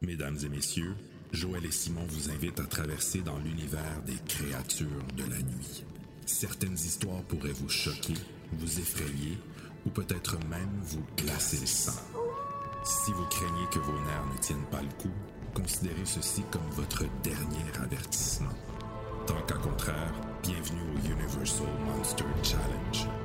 Mesdames et messieurs, Joël et Simon vous invitent à traverser dans l'univers des créatures de la nuit. Certaines histoires pourraient vous choquer, vous effrayer ou peut-être même vous glacer le sang. Si vous craignez que vos nerfs ne tiennent pas le coup, considérez ceci comme votre dernier avertissement. Tant qu'à contraire, bienvenue au Universal Monster Challenge.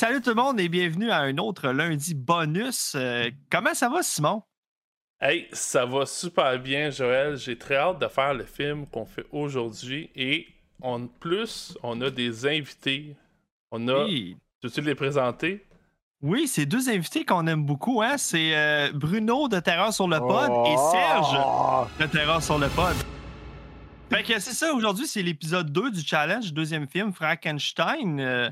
Salut tout le monde et bienvenue à un autre lundi bonus. Euh, comment ça va, Simon? Hey, ça va super bien, Joël. J'ai très hâte de faire le film qu'on fait aujourd'hui. Et en plus, on a des invités. On a. Oui, Peux-tu les présenter? Oui, c'est deux invités qu'on aime beaucoup. Hein? C'est euh, Bruno de Terreur sur le pod et Oh! Serge de Terreur sur le pod. Fait que c'est ça, aujourd'hui, c'est l'épisode 2 du challenge, deuxième film, Frankenstein. Euh,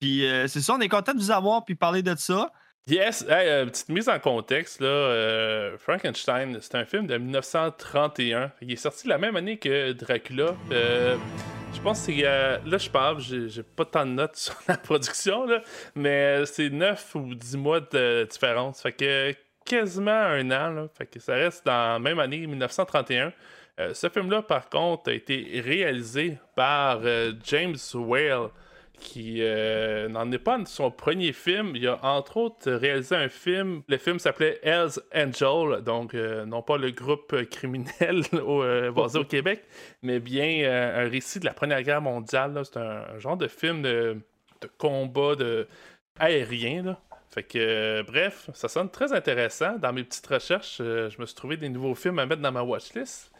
puis euh, c'est ça, on est content de vous avoir puis parler de ça. Yes! Hey, euh, petite mise en contexte, là. euh, Frankenstein, c'est un film de 1931. Il est sorti la même année que Dracula. Je pense que c'est. là, je parle, j'ai pas tant de notes sur la production, là, mais c'est 9 ou 10 mois de différence. Fait que quasiment un an. Fait que ça reste dans la même année, 1931. Euh, ce film-là, par contre, a été réalisé par James Whale, qui euh, n'en est pas son premier film. Il a entre autres réalisé un film. Le film s'appelait Hells Angel, donc euh, non pas le groupe criminel au, euh, basé au Québec, mais bien un récit de la Première Guerre mondiale. C'est un, un genre de film de, de combat de aérien. Là. Fait que, bref, ça sonne très intéressant. Dans mes petites recherches, je me suis trouvé des nouveaux films à mettre dans ma watchlist.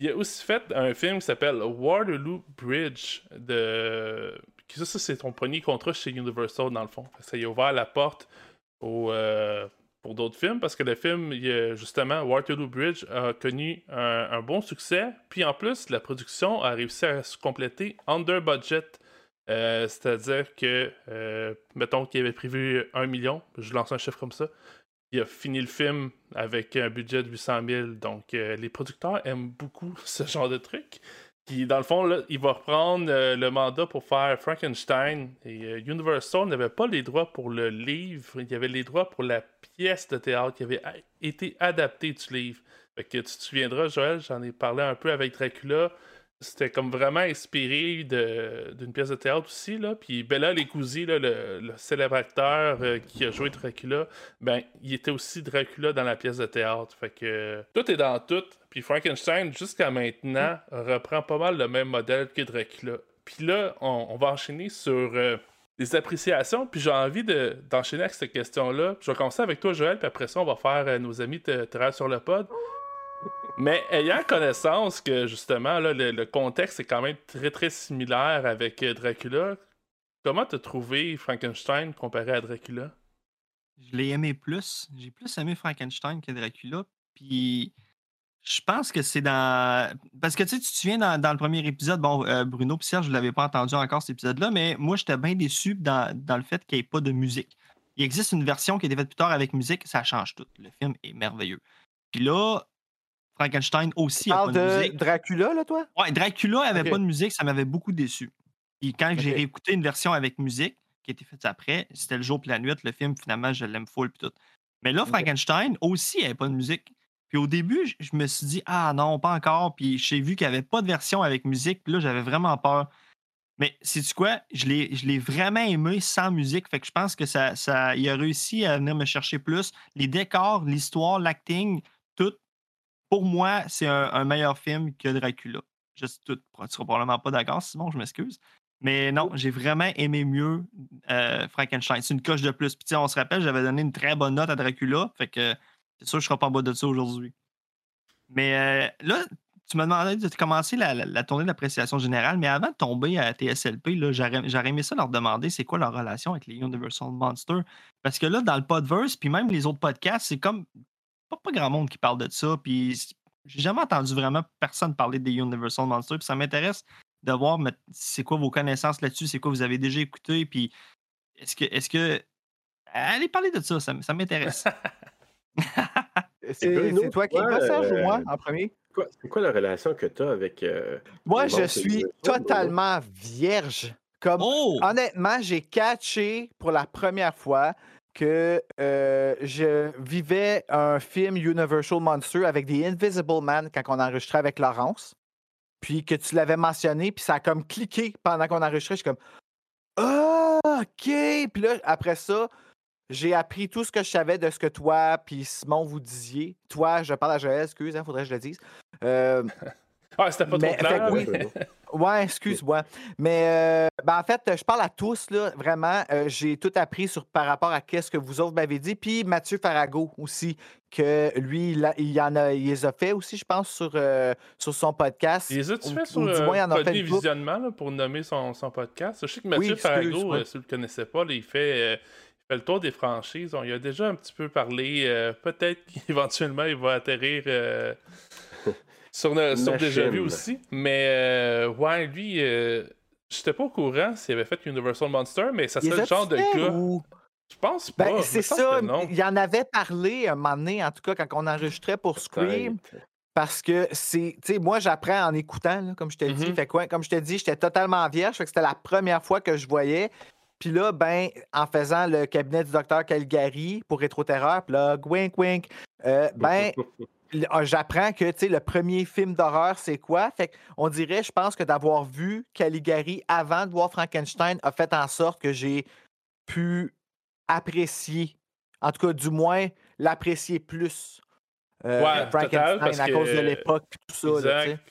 Il a aussi fait un film qui s'appelle Waterloo Bridge. De... Ça, ça, c'est ton premier contrat chez Universal, dans le fond. Ça y a ouvert la porte euh, pour d'autres films parce que le film, justement, Waterloo Bridge a connu un, bon succès. Puis en plus, la production a réussi à se compléter under budget. Euh, C'est-à-dire que, euh, mettons qu'il avait prévu un million, je lance un chiffre comme ça, il a fini le film avec un budget de 800 000. Donc, les producteurs aiment beaucoup ce genre de truc. Puis, dans le fond, là, il va reprendre euh, le mandat pour faire Frankenstein. Et euh, Universal n'avait pas les droits pour le livre. Il y avait les droits pour la pièce de théâtre qui avait été adaptée du livre. Fait que tu te souviendras, Joël, j'en ai parlé un peu avec Dracula. C'était comme vraiment inspiré d'une pièce de théâtre aussi. Là. Puis Bella Lecousi, là, le, célèbre acteur euh, qui a joué Dracula, ben, il était aussi Dracula dans la pièce de théâtre. Fait que tout est dans tout. Puis Frankenstein, jusqu'à maintenant, reprend pas mal le même modèle que Dracula. Puis là, on, va enchaîner sur euh, les appréciations. Puis j'ai envie de- d'enchaîner avec cette question-là. Je vais commencer avec toi, Joël, puis après ça, on va faire euh, nos amis de Terre sur le pod. Mais ayant connaissance que justement là, le, contexte est quand même très très similaire avec euh, Dracula, comment t'as trouvé Frankenstein comparé à Dracula? Je l'ai aimé plus. J'ai plus aimé Frankenstein que Dracula. Puis je pense que c'est dans. Parce que tu sais, tu te souviens dans, dans le premier épisode, bon, euh, Bruno et je ne l'avais pas entendu encore cet épisode-là, mais moi, j'étais bien déçu dans, dans le fait qu'il n'y ait pas de musique. Il existe une version qui a été faite plus tard avec musique, ça change tout. Le film est merveilleux. Puis là, Frankenstein aussi Tu a pas de, de musique. Dracula, là, toi? Ouais, Dracula avait pas de musique, ça m'avait beaucoup déçu. Puis quand j'ai réécouté une version avec musique, qui a été faite après, c'était le jour puis la nuit, le film, finalement, je l'aime full puis tout. Mais là. Frankenstein aussi avait pas de musique. Puis au début, je- me suis dit, ah non, pas encore. Puis j'ai vu qu'il n'y avait pas de version avec musique. Puis là, j'avais vraiment peur. Mais sais-tu quoi? Je l'ai je l'ai vraiment aimé sans musique. Fait que je pense que ça, ça, il a réussi à venir me chercher plus. Les décors, l'histoire, l'acting. Pour moi, c'est un, un meilleur film que Dracula. Je sais tout. Tu seras probablement pas d'accord, Simon, je m'excuse. Mais non, j'ai vraiment aimé mieux euh, Frankenstein. C'est une coche de plus. Puis tu sais, on se rappelle, j'avais donné une très bonne note à Dracula. Fait que c'est sûr que je ne serai pas en bas de ça aujourd'hui. Mais euh, là, tu m'as demandé de commencer la, la- la tournée d'appréciation générale, mais avant de tomber à TSLP, j'aurais aimé ça leur demander c'est quoi leur relation avec les Universal Monsters. Parce que là, dans le Podverse, puis même les autres podcasts, c'est comme pas, pas grand monde qui parle de ça. Puis j'ai jamais entendu vraiment personne parler des Universal Monsters. Puis ça m'intéresse de voir mais, c'est quoi vos connaissances là-dessus, c'est quoi vous avez déjà écouté, puis est-ce que est-ce que allez parler de ça, ça, m'intéresse. C'est toi qui vas, Serge, ou moi, euh, en premier? Quoi- C'est quoi la relation que tu as avec. euh, Moi, je suis totalement vierge. Comme, Oh! honnêtement, j'ai catché pour la première fois que euh, je vivais un film Universal Monster avec des Invisible Man quand on enregistrait avec Laurence. Puis que tu l'avais mentionné, puis ça a comme cliqué pendant qu'on enregistrait. Je suis comme Ah, OK. Puis là, après ça, j'ai appris tout ce que je savais de ce que toi puis Simon vous disiez. Toi, je parle à Joël, excuse, il faudrait que je le dise. Euh, Ah, c'était pas Mais, trop clair. fait oui. Ouais, excuse-moi. Mais euh, ben, en fait, je parle à tous, là, vraiment. euh, j'ai tout appris sur, par rapport à ce que vous autres m'avez dit. Puis Mathieu Farago aussi, que lui, il, a- il y en a, il les a fait aussi, je pense, sur, euh, sur son podcast. Les as-tu Ou- fait sur du moins, il en a fait. Visionnement là, pour nommer son, son podcast? Je sais que Mathieu Oui, Farago, si vous le connaissez pas, là, il, fait, il fait le tour des franchises. On y a déjà un petit peu parlé. euh, Peut-être qu'éventuellement, il va atterrir euh, sur, le, sur Déjà Vu aussi. Mais euh, ouais, lui, euh, j'étais pas au courant s'il avait fait Universal Monster, mais ça serait le genre de fait gars. ou- Je pense pas. Ben, c'est ça. Il en avait parlé un moment donné, en tout cas, quand on enregistrait pour Scream. Parce que c'est. Tu sais, moi, j'apprends en écoutant, là, comme je te dis. Mhm. Fait que, ouais, comme je te dis, j'étais totalement vierge. Fait que c'était la première fois que je voyais. Puis là, ben, en faisant le cabinet du docteur Calgary pour Rétro-Terreur, puis là, wink, wink, euh, ben, j'apprends que, le premier film d'horreur, c'est quoi? Fait on dirait, je pense que d'avoir vu Caligari avant de voir Frankenstein a fait en sorte que j'ai pu apprécier, en tout cas, du moins, l'apprécier plus. euh, Ouais, total, Frankenstein parce à cause de que- l'époque et tout ça. là. Exact.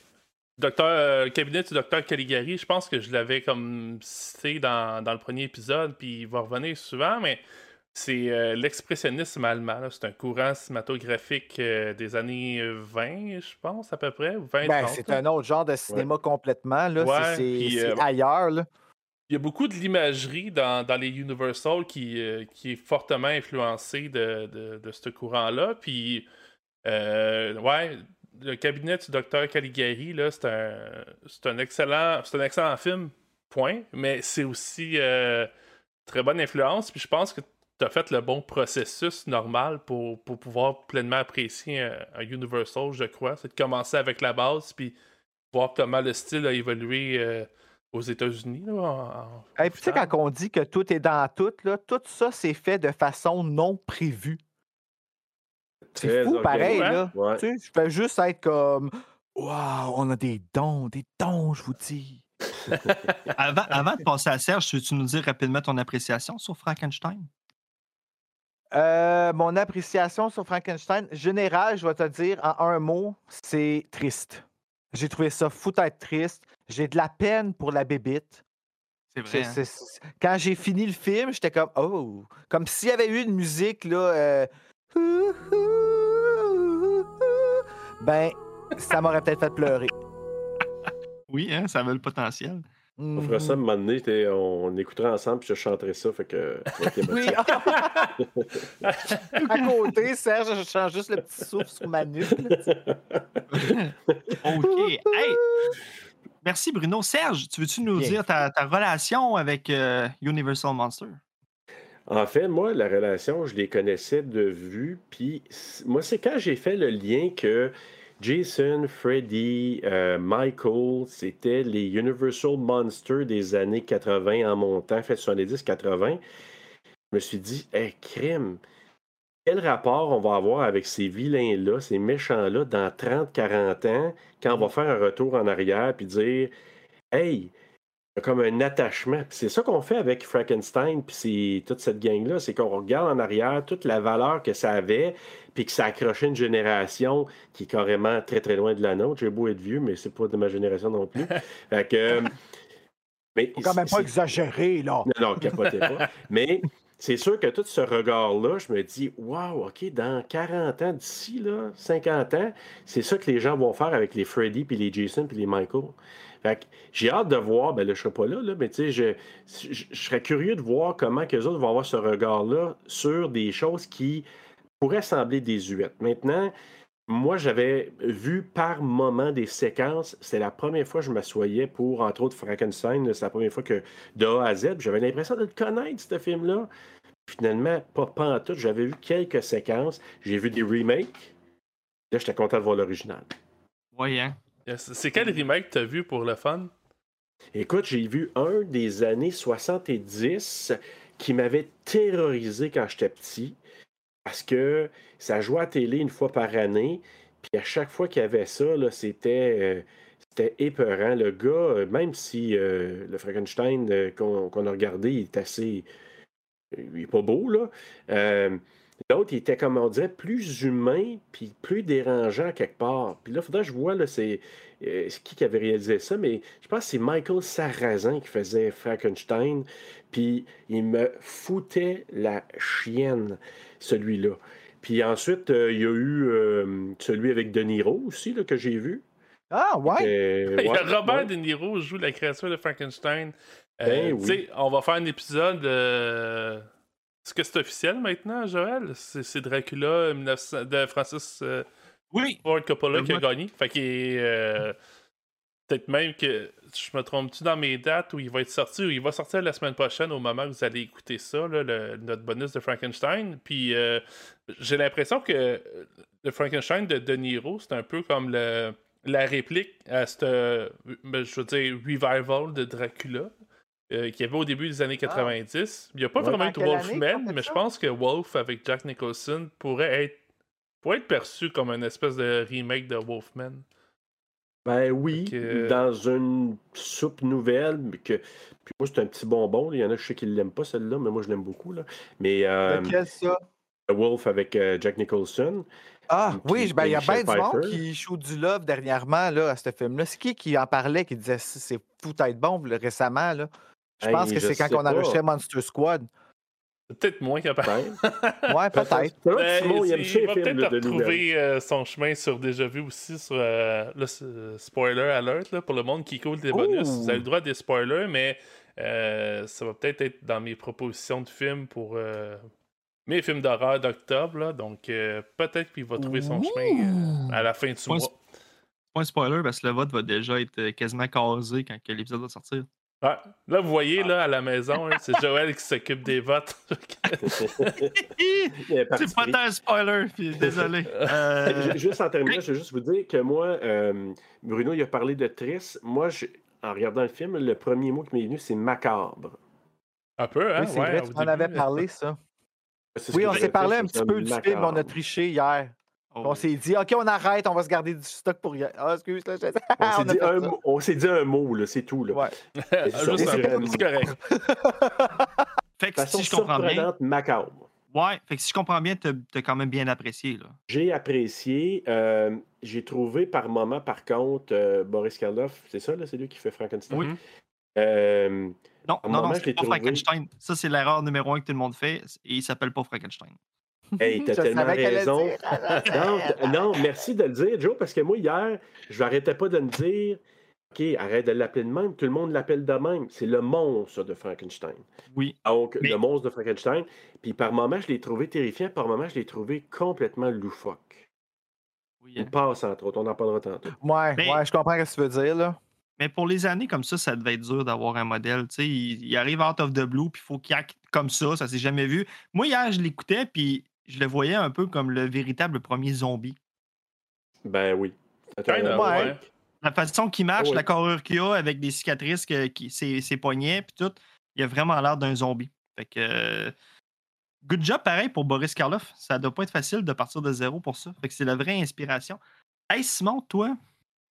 Docteur, euh, le cabinet du docteur Caligari, je pense que je l'avais comme cité dans, dans le premier épisode, puis il va revenir souvent, mais c'est euh, l'expressionnisme allemand. C'est un courant cinématographique euh, des années 20, je pense, à peu près, ou 20 Ben, 30, c'est un autre genre de cinéma complètement. Là. C'est- Ouais, euh, ailleurs. Là. Il y a beaucoup de l'imagerie dans, dans les Universal qui, euh, qui est fortement influencée de, de, de ce courant-là. Puis, euh, ouais, le cabinet du docteur Caligari, là, c'est un, c'est un, excellent, c'est un excellent film, point. Mais c'est aussi euh, très bonne influence. Puis je pense que tu as fait le bon processus normal pour, pour pouvoir pleinement apprécier un, un Universal, je crois. C'est de commencer avec la base, puis voir comment le style a évolué. euh, aux États-Unis. Et puis, tu sais, quand on dit que tout est dans tout, là, tout ça, c'est fait de façon non prévue. C'est fou, pareil. Là. Ouais. Tu sais, je fais juste être comme Waouh, on a des dons, des dons, je vous dis. Avant, avant de passer à Serge, veux-tu nous dire rapidement ton appréciation sur Frankenstein? Euh, mon appréciation sur Frankenstein, général, je vais te dire en un mot, c'est triste. J'ai trouvé ça fou d'être triste. J'ai de la peine pour la bébite. C'est vrai. hein? Quand j'ai fini le film, j'étais comme oh, comme s'il y avait eu une musique là, euh, ben ça m'aurait peut-être fait pleurer. Oui, hein, ça avait le potentiel. On fera ça un moment donné, t'es- on, on écoutera ensemble, puis je chanterai ça, fait que. Oui. à côté, Serge, je change juste le petit souffle sur ma nuque. OK. Hey! Merci, Bruno. Serge, tu veux-tu nous Bien. dire ta, ta relation avec euh, Universal Monster? En fait, moi, la relation, je les connaissais de vue. Puis, moi, c'est quand j'ai fait le lien que Jason, Freddy, euh, Michael, c'était les Universal Monsters des années 80 en montant, fait 70-80. Je me suis dit, hey, crime, quel rapport on va avoir avec ces vilains-là, ces méchants-là, dans 30-40 ans, quand on va faire un retour en arrière puis dire, hey, y a comme un attachement. C'est ça qu'on fait avec Frankenstein, puis c'est toute cette gang-là, c'est qu'on regarde en arrière toute la valeur que ça avait, puis que ça accrochait une génération qui est carrément très très loin de la nôtre. J'ai beau être vieux, mais c'est pas de ma génération non plus. fait que, euh, mais Faut quand même pas c'est- exagérer, là. non, non, capotez pas. Mais c'est sûr que tout ce regard-là, je me dis, waouh, OK, dans 40 ans d'ici, là, 50 ans, c'est ça que les gens vont faire avec les Freddy, puis les Jason, puis les Michael. J'ai hâte de voir, ben là, je serai pas là, là mais tu sais, je, serais curieux de voir comment que les autres vont avoir ce regard-là sur des choses qui pourraient sembler désuètes. Maintenant, moi, j'avais vu par moment des séquences. C'est la première fois que je m'assoyais pour, entre autres, Frankenstein. C'est la première fois que de A à Z, j'avais l'impression de le connaître, ce film-là. Finalement, pas, pas en tout. J'avais vu quelques séquences. J'ai vu des remakes. Là, j'étais content de voir l'original. Oui, hein? C'est quel remake t'as vu pour le fun? Écoute, j'ai vu un des années 70 qui m'avait terrorisé quand j'étais petit. Parce que ça jouait à télé une fois par année. Puis à chaque fois qu'il y avait ça, c'était. Euh, c'était épeurant. Le gars, euh, même si euh, le Frankenstein qu'on a regardé il est assez. Il est pas beau, là. L'autre, il était, comme on dirait, plus humain, puis plus dérangeant quelque part. Puis là, il faudrait que je vois, là, c'est qui qui avait réalisé ça, mais je pense que c'est Michael Sarrazin qui faisait Frankenstein. Puis il me foutait la chienne, celui-là. Puis ensuite, euh, il y a eu euh, celui avec De Niro aussi, là, que j'ai vu. Ah, ouais? Robert De Niro joue la création de Frankenstein. Euh, ben On va faire un épisode. Est-ce que c'est officiel maintenant, Joël? C'est Dracula de Francis oui. Ford Coppola qui a gagné. Fait qu'il Peut-être même que je me trompe-tu dans mes dates où il va être sorti, ou il va sortir la semaine prochaine au moment où vous allez écouter ça, notre bonus de Frankenstein. Puis euh, j'ai l'impression que le Frankenstein de De Niro, c'est un peu comme le, la réplique à ce, ben, je veux dire, revival de Dracula. Euh, qu'il y avait au début des années 90. Ah. Il n'y a pas vraiment eu de Wolfman, mais je pense que Wolf avec Jack Nicholson pourrait être, pourrait être perçu comme une espèce de remake de Wolfman. Ben oui, dans une soupe nouvelle, mais que. Puis moi, c'est un petit bonbon. Il y en a, je sais qu'ils ne l'aiment pas, celle-là, mais moi, je l'aime beaucoup. Là. Mais. Euh, ça? Wolf avec euh, Jack Nicholson. Ah oui, ben, il y a bien du monde qui joue du love dernièrement là, à ce film-là. C'est qui qui en parlait, qui disait c'est fou être bon récemment? Là? Je pense que c'est quand on enregistrait Monster Squad. Peut-être moins capable. ouais, peut-être. Ben, il, va peut-être retrouver euh, son chemin sur Déjà Vu aussi. Sur, euh, spoiler alert pour le monde qui coule des bonus. Vous avez le droit à des spoilers, mais euh, ça va peut-être être dans mes propositions de films pour mes films d'horreur d'octobre. Donc peut-être qu'il va trouver son chemin à la fin du mois. Pas un spoiler parce que le vote va déjà être quasiment casé quand l'épisode va sortir. Là, vous voyez, là, à la maison, c'est Joël qui s'occupe des votes. c'est pas un spoiler, désolé. Euh, juste en terminant, je vais juste vous dire que moi, euh, Bruno, il a parlé de triste. Moi, en regardant le film, le premier mot qui m'est venu, c'est macabre. Un peu, hein? Oui, vrai, tu en avais parlé, ça. Oui, on s'est parlé un petit peu du film, on a triché hier. On oh. s'est dit, OK, on arrête, on va se garder du stock pour. Ah, excuse, là, on s'est dit, un mot, là, c'est tout. Là. Ouais. C'est correct. fait que si je comprends bien. macabre. Ouais, fait que si je comprends bien, tu as quand même bien apprécié. là. J'ai apprécié. Euh, j'ai trouvé par moment, par contre, euh, Boris Karloff, c'est ça, là, c'est lui qui fait Frankenstein? Oui. Euh, non, non, non, c'est pas Frankenstein. Ça, c'est l'erreur numéro un que tout le monde fait. Et il s'appelle pas Frankenstein. Hey, t'as tellement raison. non, merci de le dire, Joe, parce que moi, hier, je n'arrêtais pas de me dire OK, arrête de l'appeler de même. Tout le monde l'appelle de même. C'est le monstre de Frankenstein. Oui. Donc, le monstre de Frankenstein. Puis par moments, je l'ai trouvé terrifiant. Par moments, je l'ai trouvé complètement loufoque. Oui, hein. passe, entre autres. On en parlera tantôt. Ouais, ouais, je comprends ce que tu veux dire, là. Mais pour les années comme ça, ça devait être dur d'avoir un modèle. Tu sais, il, arrive out of the blue, puis il faut qu'il acte comme ça. Ça s'est jamais vu. Moi, hier, je l'écoutais, puis je le voyais un peu comme le véritable premier zombie. Ben oui. La façon qu'il marche, la carrure qu'il a avec des cicatrices, que, qui, ses, poignets, puis tout, il a vraiment l'air d'un zombie. Fait que. Euh, good job, pareil, pour Boris Karloff. Ça doit pas être facile de partir de zéro pour ça. Fait que c'est la vraie inspiration. Hey, Simon, toi,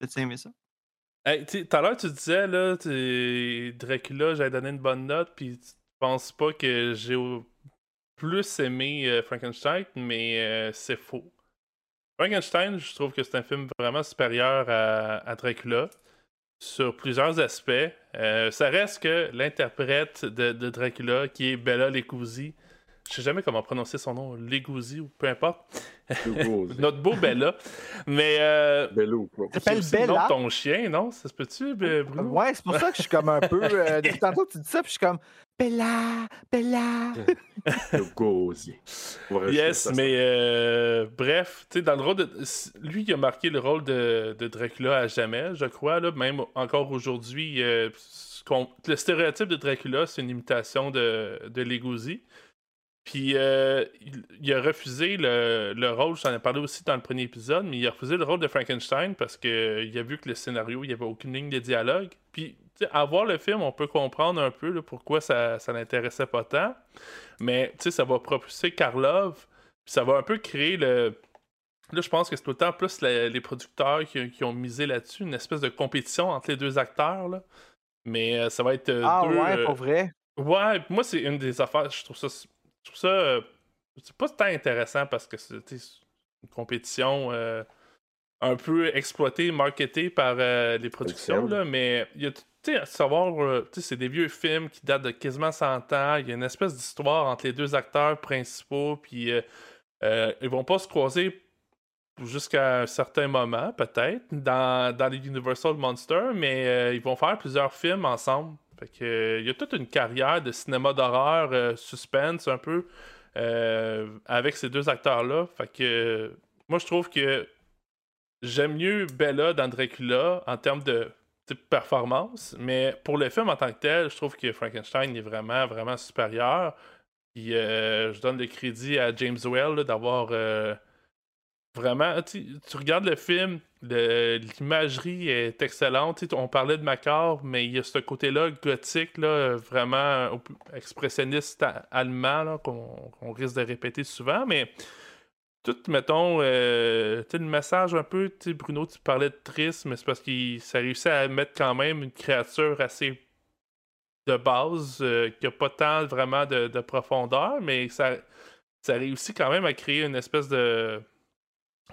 as-tu aimé ça? Tout à l'heure, tu disais, là, Dracula, j'avais donné une bonne note, puis tu penses pas que j'ai plus aimé euh, Frankenstein, mais euh, c'est faux. Frankenstein, je trouve que c'est un film vraiment supérieur à, Dracula sur plusieurs aspects. Euh, ça reste que l'interprète de, Dracula, qui est Bella Lecousi, je sais jamais comment prononcer son nom, Legouzi ou peu importe. Notre beau Bella. Mais. Euh, Bella ou quoi. s'appelle Bella. ton chien, non? Ça se peut-tu, Bruno? Ouais, c'est pour ça que je suis comme un peu. Euh, depuis tantôt, tu dis ça, puis je suis comme. Bella, Bella. Legouzi. yes, mais euh, bref, tu sais, dans le rôle de. Lui, il a marqué le rôle de, de Dracula à jamais, je crois, là, même encore aujourd'hui. Euh, le stéréotype de Dracula, c'est une imitation de, de Legouzi. Puis euh, il, a refusé le, le rôle, j'en ai parlé aussi dans le premier épisode, mais il a refusé le rôle de Frankenstein parce qu'il a vu que le scénario, il n'y avait aucune ligne de dialogue. Puis à voir le film, on peut comprendre un peu pourquoi ça, ça l'intéressait pas tant. Mais ça va propulser Karlov, puis ça va un peu créer le. Là, je pense que c'est tout le temps plus les producteurs qui, ont misé là-dessus, une espèce de compétition entre les deux acteurs. Là. Mais euh, ça va être. Euh, ah deux, ouais, pour vrai? Ouais, moi, c'est une des affaires. Je trouve ça je trouve ça. Euh, c'est pas tant intéressant parce que c'est une compétition euh, un peu exploitée, marketée par euh, les productions, là, mais il y a tu à savoir, c'est des vieux films qui datent de quasiment 100 ans. Il y a une espèce d'histoire entre les deux acteurs principaux, puis ils vont pas se croiser jusqu'à un certain moment, peut-être, dans, dans les Universal Monsters, mais ils vont faire plusieurs films ensemble. Fait il y a toute une carrière de cinéma d'horreur, euh, suspense un peu, euh, avec ces deux acteurs-là. Fait que moi, je trouve que j'aime mieux Bella dans Dracula en termes de, performance, mais pour le film en tant que tel, je trouve que Frankenstein est vraiment, vraiment supérieur. Puis euh, je donne le crédit à James Well d'avoir vraiment, tu, regardes le film, l'imagerie est excellente. On parlait de Macor, mais il y a ce côté-là gothique, là, vraiment expressionniste allemand qu'on risque de répéter souvent. Mais tout, mettons, euh, le message un peu, Bruno, tu parlais de triste, mais c'est parce qu'il ça réussit à mettre quand même une créature assez de base, euh, qui n'a pas tant vraiment de, profondeur, mais ça, ça réussit quand même à créer une espèce de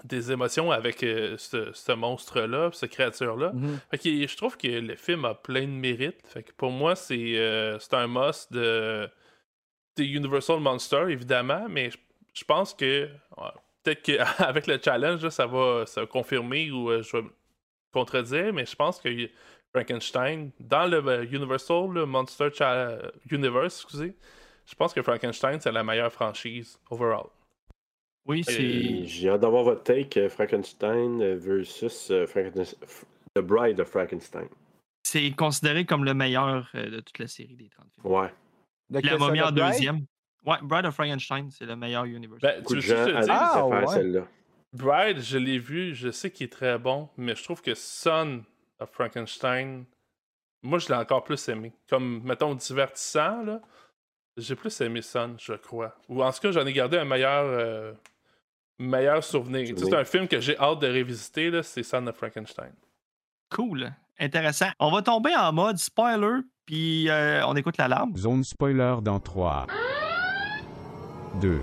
des émotions avec euh, ce, monstre-là, cette créature-là. Mhm. je trouve que le film a plein de mérites. Fait que pour moi, c'est euh, un must de, Universal Monster, évidemment, mais je, pense que peut-être qu'avec le challenge, ça, va, ça confirmer ou euh, je vais contredire, mais je pense que Frankenstein, dans le Universal le Monster Universe, excusez, je pense que Frankenstein, c'est la meilleure franchise overall. Oui, c'est. J'ai hâte d'avoir votre take euh, Frankenstein euh, versus euh, The Bride of Frankenstein. C'est considéré comme le meilleur de toute la série des 30 films. Ouais. la momie en deuxième. Ouais, Bride of Frankenstein, c'est le meilleur univers. Ben, tu gens ah, ouais. celle-là. Bride, je l'ai vu, je sais qu'il est très bon, mais je trouve que Son of Frankenstein, moi je l'ai encore plus aimé. Comme, mettons, divertissant, là. J'ai plus aimé Son, je crois. Ou en tout cas, j'en ai gardé un meilleur meilleur souvenir. C'est un film que j'ai hâte de révisiter, c'est Son of Frankenstein. Cool. Intéressant. On va tomber en mode spoiler, puis euh, on écoute l'alarme. Zone spoiler dans 3, 2,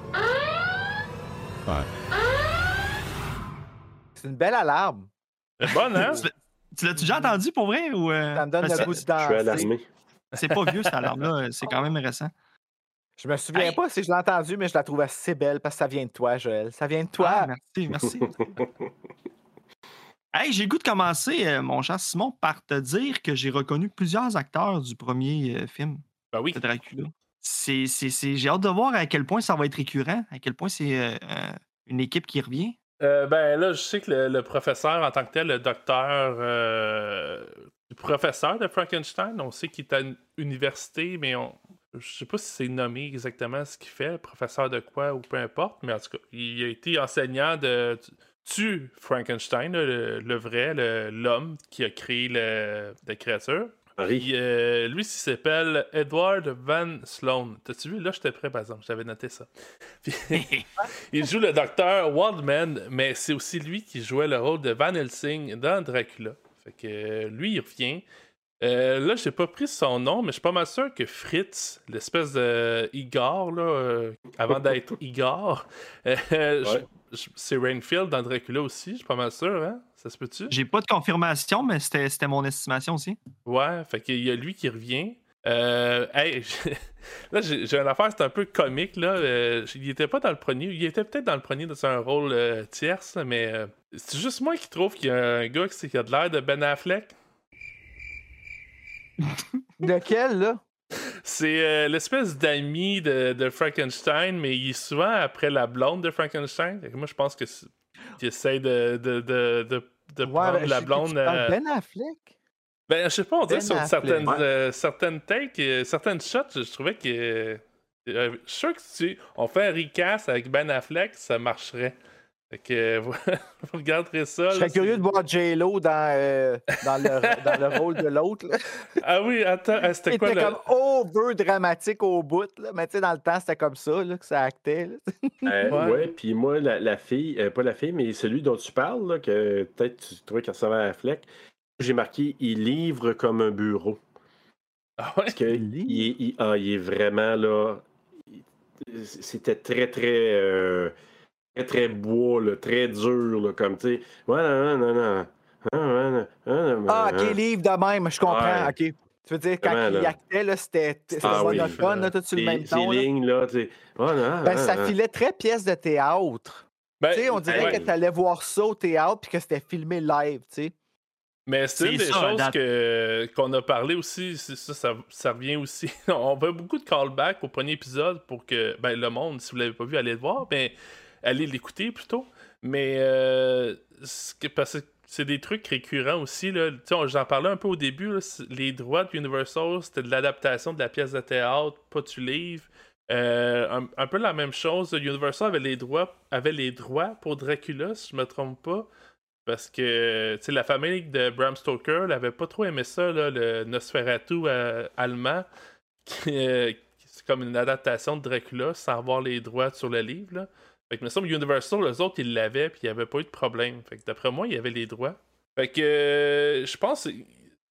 1. C'est une belle alarme. C'est bonne, hein? tu l'as-tu déjà entendu pour vrai? Ou euh, Ça me donne le goût de danser. C'est pas vieux, cette alarme-là. C'est quand même récent. Je me souviens pas si je l'ai entendu, mais je la trouve assez belle parce que ça vient de toi, Joël. Ça vient de toi. Ah, merci, merci. hey, j'ai le goût de commencer, euh, mon cher Simon, par te dire que j'ai reconnu plusieurs acteurs du premier euh, film ben oui. de Dracula. C'est, j'ai hâte de voir à quel point ça va être récurrent, à quel point c'est euh, une équipe qui revient. ben là, je sais que le, professeur en tant que tel, le docteur, le professeur de Frankenstein, on sait qu'il est à l'université, mais on, je sais pas si c'est nommé exactement ce qu'il fait, professeur de quoi ou peu importe, mais en tout cas, il a été enseignant de tu Frankenstein, le, vrai, l'homme qui a créé la créature. Euh, lui, il s'appelle Edward Van Sloan. T'as-tu vu? Là, j'étais prêt, par exemple. J'avais noté ça. il joue le docteur Waldman, mais c'est aussi lui qui jouait le rôle de Van Helsing dans Dracula. Fait que lui, il revient. Euh, là, j'ai pas pris son nom, mais je suis pas mal sûr que Fritz, l'espèce de Igor, là, euh, avant d'être Igor, euh, c'est Rainfield dans Dracula aussi, je suis pas mal sûr, hein? Ça se peut-tu? J'ai pas de confirmation, mais c'était mon estimation aussi. Ouais, fait qu'il y a lui qui revient. hey, là, j'ai une affaire, c'est un peu comique, là. il était pas dans le premier, il était peut-être dans le premier dans un rôle tierce, mais c'est juste moi qui trouve qu'il y a un gars qui a de l'air de Ben Affleck. Lequel, là? C'est euh, l'espèce d'ami de, Frankenstein, mais il est souvent après la blonde de Frankenstein. moi, je pense que qu'il essaie de, de, de, de prendre ben, la blonde. Euh, ben Affleck? Ben, je sais pas, on dirait ben sur certaines, euh, certaines takes, certaines shots, je trouvais que Euh, je suis sûr que si on fait un recast avec Ben Affleck, ça marcherait. Fait que vous, vous regarderez ça. Je serais curieux de voir J-Lo dans, euh, dans, le, dans le rôle de l'autre. Ah oui, attends, ah, c'était quoi C'était le. comme over dramatique au bout. Là. Mais tu sais, dans le temps, c'était comme ça là, que ça actait. Euh, Ouais. ouais, puis moi, la, la fille, euh, pas la fille, mais celui dont tu parles, là, que peut-être tu trouvais qu'il ressemblait à Fleck, j'ai marqué il livre comme un bureau. Ah ouais? Parce que Il livre? il, ah, il est vraiment là. C'était très, très. Très, très bois, là, très dur, là, comme tu sais. Ouais, non, non, non. non. Ah, ok, livre de même, je comprends. Ouais. Ok. Tu veux dire, quand il actait, c'était c'était Ah oui. monotone, là, tout sur le Ces, même ces ton. là. lignes, là, tu sais. Ben, ça non. filait très pièce de théâtre. Ben, Tu sais, on dirait ouais. que tu allais voir ça au théâtre puis que c'était filmé live, tu sais. Mais c'est une des ça, choses que, qu'on a parlé aussi, ça, ça, ça revient aussi. On fait beaucoup de callbacks au premier épisode pour que ben, le monde, si vous l'avez pas vu, allez le voir, mais allez l'écouter plutôt. Mais euh, parce que c'est des trucs récurrents aussi. J'en parlais un peu au début. les droits de Universal, c'était de l'adaptation de la pièce de théâtre, pas du livre. Euh, un, peu la même chose. Universal avait les droits, avait les droits pour Dracula, si je me trompe pas. Parce que la famille de Bram Stoker n'avait pas trop aimé ça, là, le Nosferatu euh, allemand, qui- c'est comme une adaptation de Dracula sans avoir les droits sur le livre. Là. Fait que, me semble, Universal, eux autres, ils l'avaient, puis il n'y avait pas eu de problème. Fait que d'après moi, il y avait les droits. Fait que euh, je pense que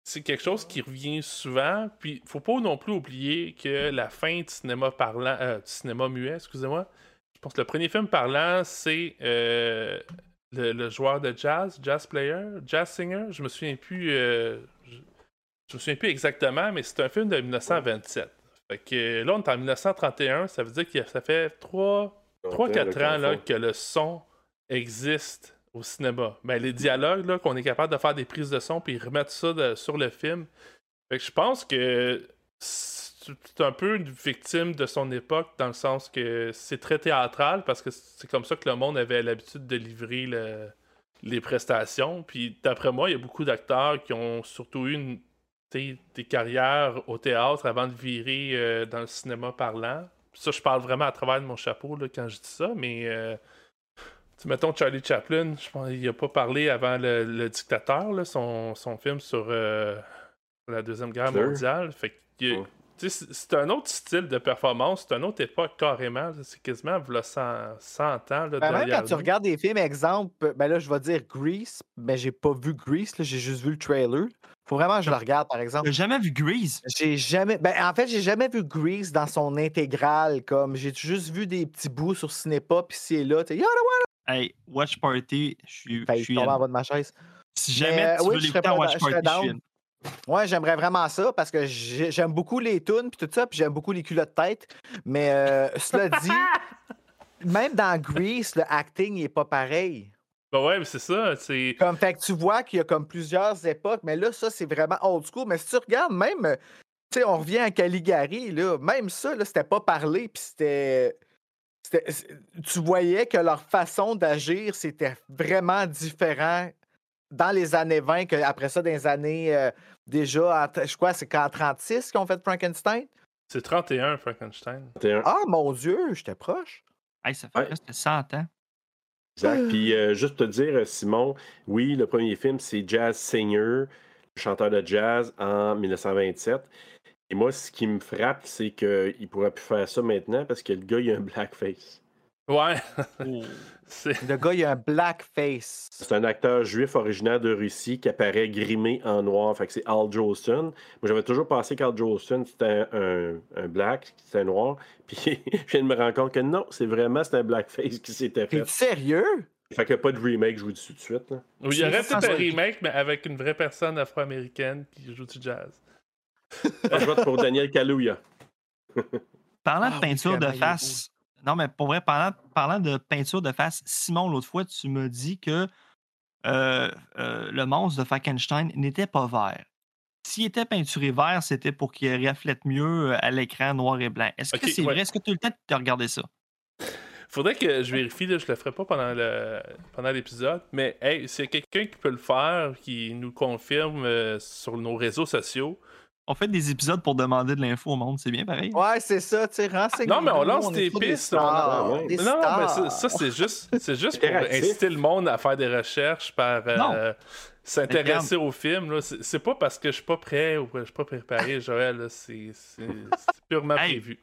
c'est- quelque chose qui revient souvent. Puis faut pas non plus oublier que la fin du cinéma parlant, euh, du cinéma muet, excusez-moi. Je pense que le premier film parlant, c'est euh, le, joueur de jazz, jazz player, jazz singer. Je me souviens plus. je, je me souviens plus exactement, mais c'est un film de 1927. Fait que là, on est en 1931, ça veut dire que ça fait 3 3-4 ans là, que le son existe au cinéma. Ben, les dialogues, là, qu'on est capable de faire des prises de son puis remettre ça de- sur le film. Fait que je pense que c'est un peu une victime de son époque dans le sens que c'est très théâtral parce que c'est comme ça que le monde avait l'habitude de livrer le- les prestations. Puis d'après moi, il y a beaucoup d'acteurs qui ont surtout eu une- des carrières au théâtre avant de virer euh, dans le cinéma parlant. Ça, je parle vraiment à travers de mon chapeau là, quand je dis ça, mais euh, tu mettons Charlie Chaplin, je pense qu'il a pas parlé avant le, le dictateur, là, son, son film sur euh, la Deuxième Guerre mondiale. Fait que, c'est un autre style de performance, c'est une autre époque carrément. C'est quasiment voilà, 100, 100 ans. Là, Ben, même quand tu regardes des films, exemple, ben là, je vais dire Grease, mais j'ai pas vu Grease, j'ai juste vu le trailer. Faut vraiment que je le regarde, par exemple. T'as jamais vu Grease? J'ai jamais. Ben, en fait, j'ai jamais vu Grease dans son intégrale. Comme j'ai juste vu des petits bouts sur Cinépop ici et là. Yada, Hey, Watch Party, je suis. je failli suis en bas de ma chaise. Si jamais Mais, tu oui, veux l'écouter pas Watch Party, je suis. Ouais, j'aimerais vraiment ça parce que j'ai- j'aime beaucoup les tunes puis tout ça, puis j'aime beaucoup les culottes tête. Mais euh, cela dit, même dans Grease, le acting n'est pas pareil. Ben ouais, mais c'est ça. C'est. Comme, fait que tu vois qu'il y a comme plusieurs époques, mais là, ça, c'est vraiment old school. Mais si tu regardes, même, euh, tu sais, on revient à Caligari, là, même ça, là, c'était pas parlé, puis c'était. c'était- c'est- Tu voyais que leur façon d'agir, c'était vraiment différent dans les années 20 que après ça, dans les années euh, déjà, je crois, c'est qu'en 36 qu'ils ont fait Frankenstein? C'est 31, Frankenstein. 31. Ah, mon Dieu, j'étais proche. Hey, ça fait Ouais. presque 100 ans. Exact. Puis euh, juste te dire, Simon, oui, le premier film, c'est Jazz Singer, chanteur de jazz en 1927. Et moi, ce qui me frappe, c'est qu'il ne pourra plus faire ça maintenant parce que le gars, il a un blackface. Ouais. C'est. Le gars, il a un blackface. C'est un acteur juif originaire de Russie qui apparaît grimé en noir. Fait que c'est Al Jolson. Moi, j'avais toujours pensé qu'Al Jolson, c'était un, un black, c'était un noir. Puis je viens de me rendre compte que non, c'est vraiment c'est un blackface qui s'était fait. T'es sérieux? Fait qu'il n'y a pas de remake, je vous dis tout de suite. là. Ou il y aurait peut-être un remake, mais avec une vraie personne afro-américaine qui joue du jazz. Je vote pour Daniel Kaluuya. Parlant Ah de oui, peinture de face, non, mais pour vrai, parlant, parlant de peinture de face, Simon, l'autre fois, tu me dis que euh, euh, le monstre de Frankenstein n'était pas vert. S'il était peinturé vert, c'était pour qu'il reflète mieux euh, à l'écran noir et blanc. Est-ce que c'est ouais. vrai? Est-ce que tu as le temps de regarder ça? Faudrait que je vérifie, là, je le ferai pas pendant le pendant l'épisode, mais hey, a quelqu'un qui peut le faire, qui nous confirme euh, sur nos réseaux sociaux, On fait des épisodes pour demander de l'info au monde, c'est bien pareil. Ouais, c'est ça, tu sais, renseigne. Non, mais on lance des pistes. on- Ah, ouais. Des Non, non, mais ça, c'est juste, c'est juste pour inciter le monde à faire des recherches par euh, Non. s'intéresser au film. là. C'est pas parce que je suis pas prêt ou que je suis pas préparé, Joël. C'est purement Hey. prévu.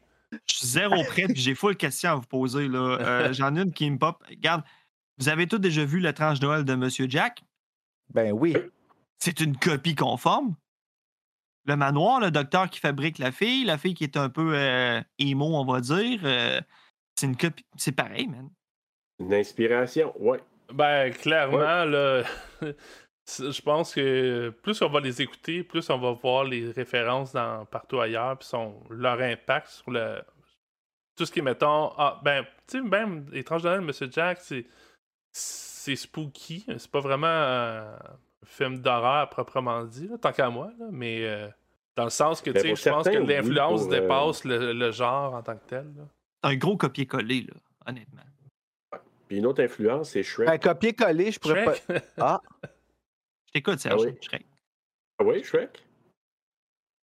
Je suis zéro prêt, puis j'ai full question à vous poser. là. Euh, J'en ai une qui me pop. Regarde, vous avez tous déjà vu le tranche Noël de Monsieur Jack? Ben oui. C'est une copie conforme. Le manoir, le docteur qui fabrique la fille, la fille qui est un peu euh, émo, on va dire. euh, c'est une copie. C'est pareil, man. Une inspiration, ouais. Ben, clairement, là, je pense que plus on va les écouter, plus on va voir les références dans, partout ailleurs, puis son, leur impact sur le. Tout ce qui est, mettons. Ah, ben, tu sais, même Étrange Noël, Monsieur Jack, c'est. C'est spooky. C'est pas vraiment un film d'horreur à proprement dit, là, tant qu'à moi, là, mais. euh, dans le sens que, tu Ben, je pense que oui, l'influence pour, euh, dépasse le, le genre en tant que tel. là. Un gros copier-coller, là, honnêtement. Puis une autre influence, c'est Shrek. Un copier-coller, je pourrais pas. Ah, Je t'écoute, Serge. Ah oui? Shrek. Ah oui, Shrek?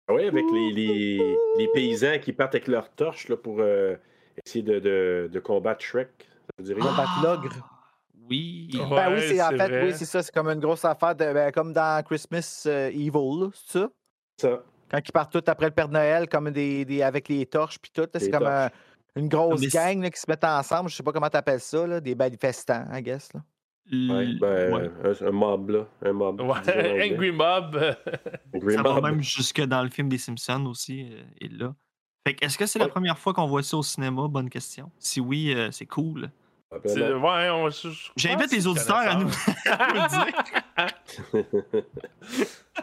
Ah oui, avec les, les, les paysans qui partent avec leurs torches là, pour euh, essayer de, de, de combattre Shrek. Ça vous dit rien? Combattre l'ogre. Oui. Ouais, ben oui, c'est en fait, vrai. oui, c'est ça. C'est comme une grosse affaire, de, ben, comme dans Christmas euh, Evil, c'est ça? Ça. Quand ils partent tous après le Père Noël, comme des, des- avec les torches puis tout. C'est comme une grosse c'est- gang là, qui se mettent ensemble. Je sais pas comment t'appelles ça, là, des manifestants, I guess. Là. Ouais, L- ben, ouais. un, un mob, là. Un mob. Ouais. Angry Mob. Angry Ça va même jusque dans le film des Simpsons aussi, euh, et là. Fait que est-ce que c'est la première fois qu'on voit ça au cinéma? Bonne question. Si oui, euh, c'est cool. Ouais, on- J'invite les auditeurs à nous, dire.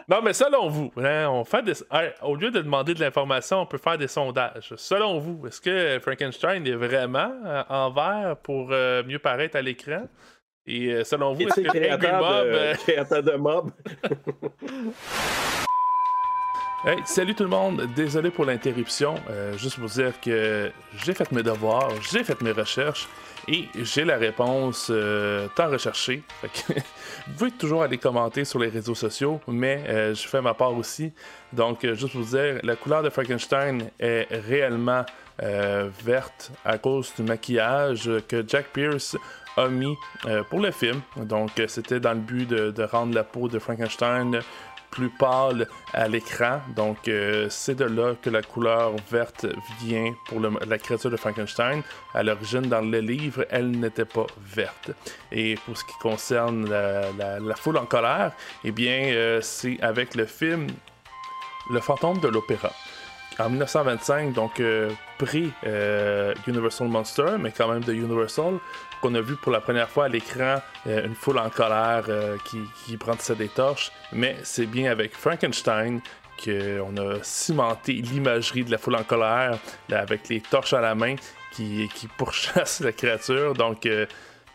Non, mais selon vous, hein, on fait des... hey, au lieu de demander de l'information, on peut faire des sondages. Selon vous, est-ce que Frankenstein est vraiment euh, en vert pour euh, mieux paraître à l'écran? Et euh, selon vous, est-ce que Angry créateur, Mob... de, euh, créateur de mob? Hey, salut tout le monde, désolé pour l'interruption. Euh, juste pour dire que j'ai fait mes devoirs, j'ai fait mes recherches et j'ai la réponse euh, tant recherchée. Vous pouvez toujours aller commenter sur les réseaux sociaux, mais euh, je fais ma part aussi. Donc, euh, juste pour vous dire, la couleur de Frankenstein est réellement verte à cause du maquillage que Jack Pierce a mis pour le film. Donc, c'était dans le but de rendre la peau de Frankenstein plus pâle à l'écran. Donc, euh, c'est de là que la couleur verte vient pour la créature de Frankenstein. À l'origine, dans le livre, elle n'était pas verte. Et pour ce qui concerne la foule en colère, eh bien, euh, c'est avec le film Le fantôme de l'opéra. En 1925, donc euh, pré-Universal Monster, mais quand même de Universal, qu'on a vu pour la première fois à l'écran euh, une foule en colère euh, qui, qui des torches, mais c'est bien avec Frankenstein qu'on a cimenté l'imagerie de la foule en colère avec les torches à la main qui, qui pourchassent la créature. Donc euh,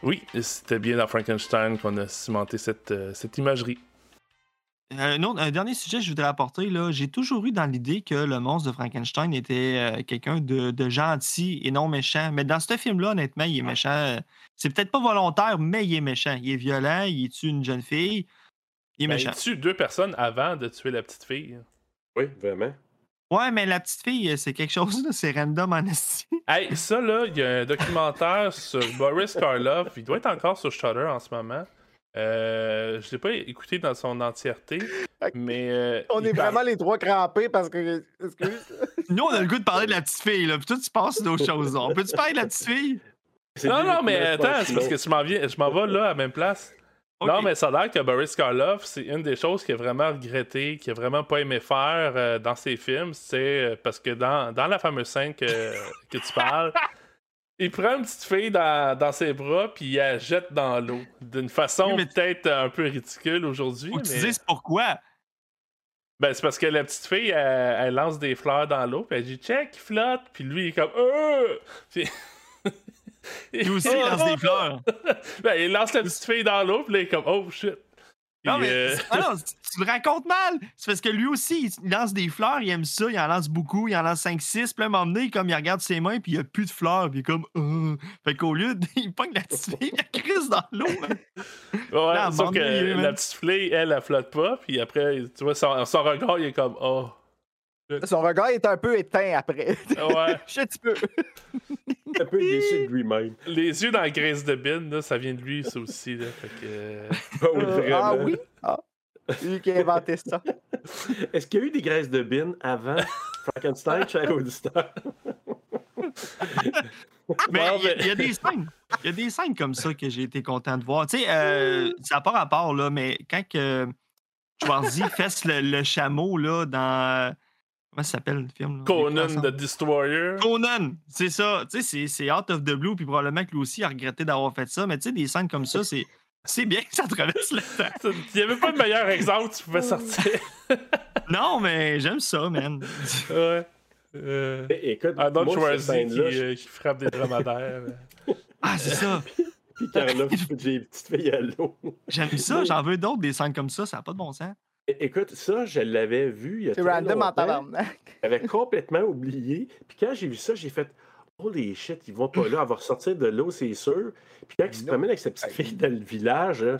oui, c'était bien dans Frankenstein qu'on a cimenté cette, euh, cette imagerie. Un, autre- un dernier sujet que je voudrais apporter, là, j'ai toujours eu dans l'idée que le monstre de Frankenstein était euh, quelqu'un de, de gentil et non méchant. Mais dans ce film-là, honnêtement, il est méchant. euh, C'est peut-être pas volontaire, mais il est méchant. Il est violent, il tue une jeune fille. Il est Ben, méchant. il tue deux personnes avant de tuer la petite fille. Oui, vraiment. Ouais, mais la petite fille, euh, c'est quelque chose, là, c'est random en esti. Hey, ça là, il y a un documentaire sur Boris Karloff. Il doit être encore sur Shudder en ce moment. Euh, je l'ai pas écouté dans son entièreté, mais euh, On est parle- vraiment les trois crampés parce que. Excuse. Nous, on a le goût de parler de la petite fille, là, puis toi, tu passes d'autres choses. là. On peut-tu parler de la petite fille? Non, non, mais attends, c'est parce que je m'en viens, je m'en vais là à la même place. Non, mais ça a l'air que Boris Karloff, c'est une des choses qu'il a vraiment regretté, qu'il a vraiment pas aimé faire euh, dans ses films. C'est euh, parce que dans, dans la fameuse scène que, que tu parles, il prend une petite fille dans, dans ses bras puis il la jette dans l'eau. D'une façon Oui, peut-être un peu ridicule aujourd'hui. Tu mais- dises pourquoi. Ben, c'est parce que la petite fille, elle, elle lance des fleurs dans l'eau, puis elle dit check, il flotte, puis lui, il est comme euh! Puis... Lui aussi, il lance des fleurs. Ben, il lance la petite fille dans l'eau, puis là, il est comme oh shit. Non, mais euh, ah non, tu- le racontes mal. C'est parce que lui aussi, il lance des fleurs, il aime ça, il en lance beaucoup, il en lance 5-6. Puis là, à un moment donné, comme il regarde ses mains, puis il n'y a plus de fleurs, puis il est comme. Euh. Fait qu'au lieu, de- il pogne la petite fille, il la crise dans l'eau. hein. Ouais, sauf que la petite fille, elle, elle flotte pas, puis après, tu vois, son, son regard, il est comme oh. Son regard est un peu éteint après. Ouais. Je suis un petit peu. Un peu déçu de lui-même. Les yeux dans la graisse de bin, là, ça vient de lui, ça aussi. Là. Fait que, euh, Ah oui, Euh, ah oui? Ah. C'est lui qui a inventé ça. Est-ce qu'il y a eu des graisses de bin avant Frankenstein, cher auditeur? Mais il y, a- il y a des scènes. Il y a des scènes comme ça que j'ai été content de voir. Tu sais, euh, ça n'a pas rapport, là, mais quand que Schwarzy fesse le, le chameau là, dans. Comment ça s'appelle le film? là? Conan the Destroyer. Conan, c'est ça. Tu sais, c'est- out of the blue, puis probablement que lui aussi a regretté d'avoir fait ça. Mais tu sais, des scènes comme ça, c'est. C'est bien que ça traverse le temps. Il n'y avait pas de meilleur exemple que tu pouvais sortir. Non, mais j'aime ça, man. ouais. Euh, É- Écoute, Arnold Schwarzy qui, euh, qui frappe des dromadaires. Ah, c'est ça. puis Carla, j'ai une petite fille à l'eau. J'aime ça. J'en veux d'autres, des scènes comme ça. Ça n'a pas de bon sens. Écoute, ça, je l'avais vu il y a C'est random en tabarnak. J'avais complètement oublié. Puis quand j'ai vu ça, j'ai fait Holy shit, ils vont pas là, elle va ressortir de l'eau, c'est sûr. Puis quand il se Non. promène avec sa petite fille dans le village, là,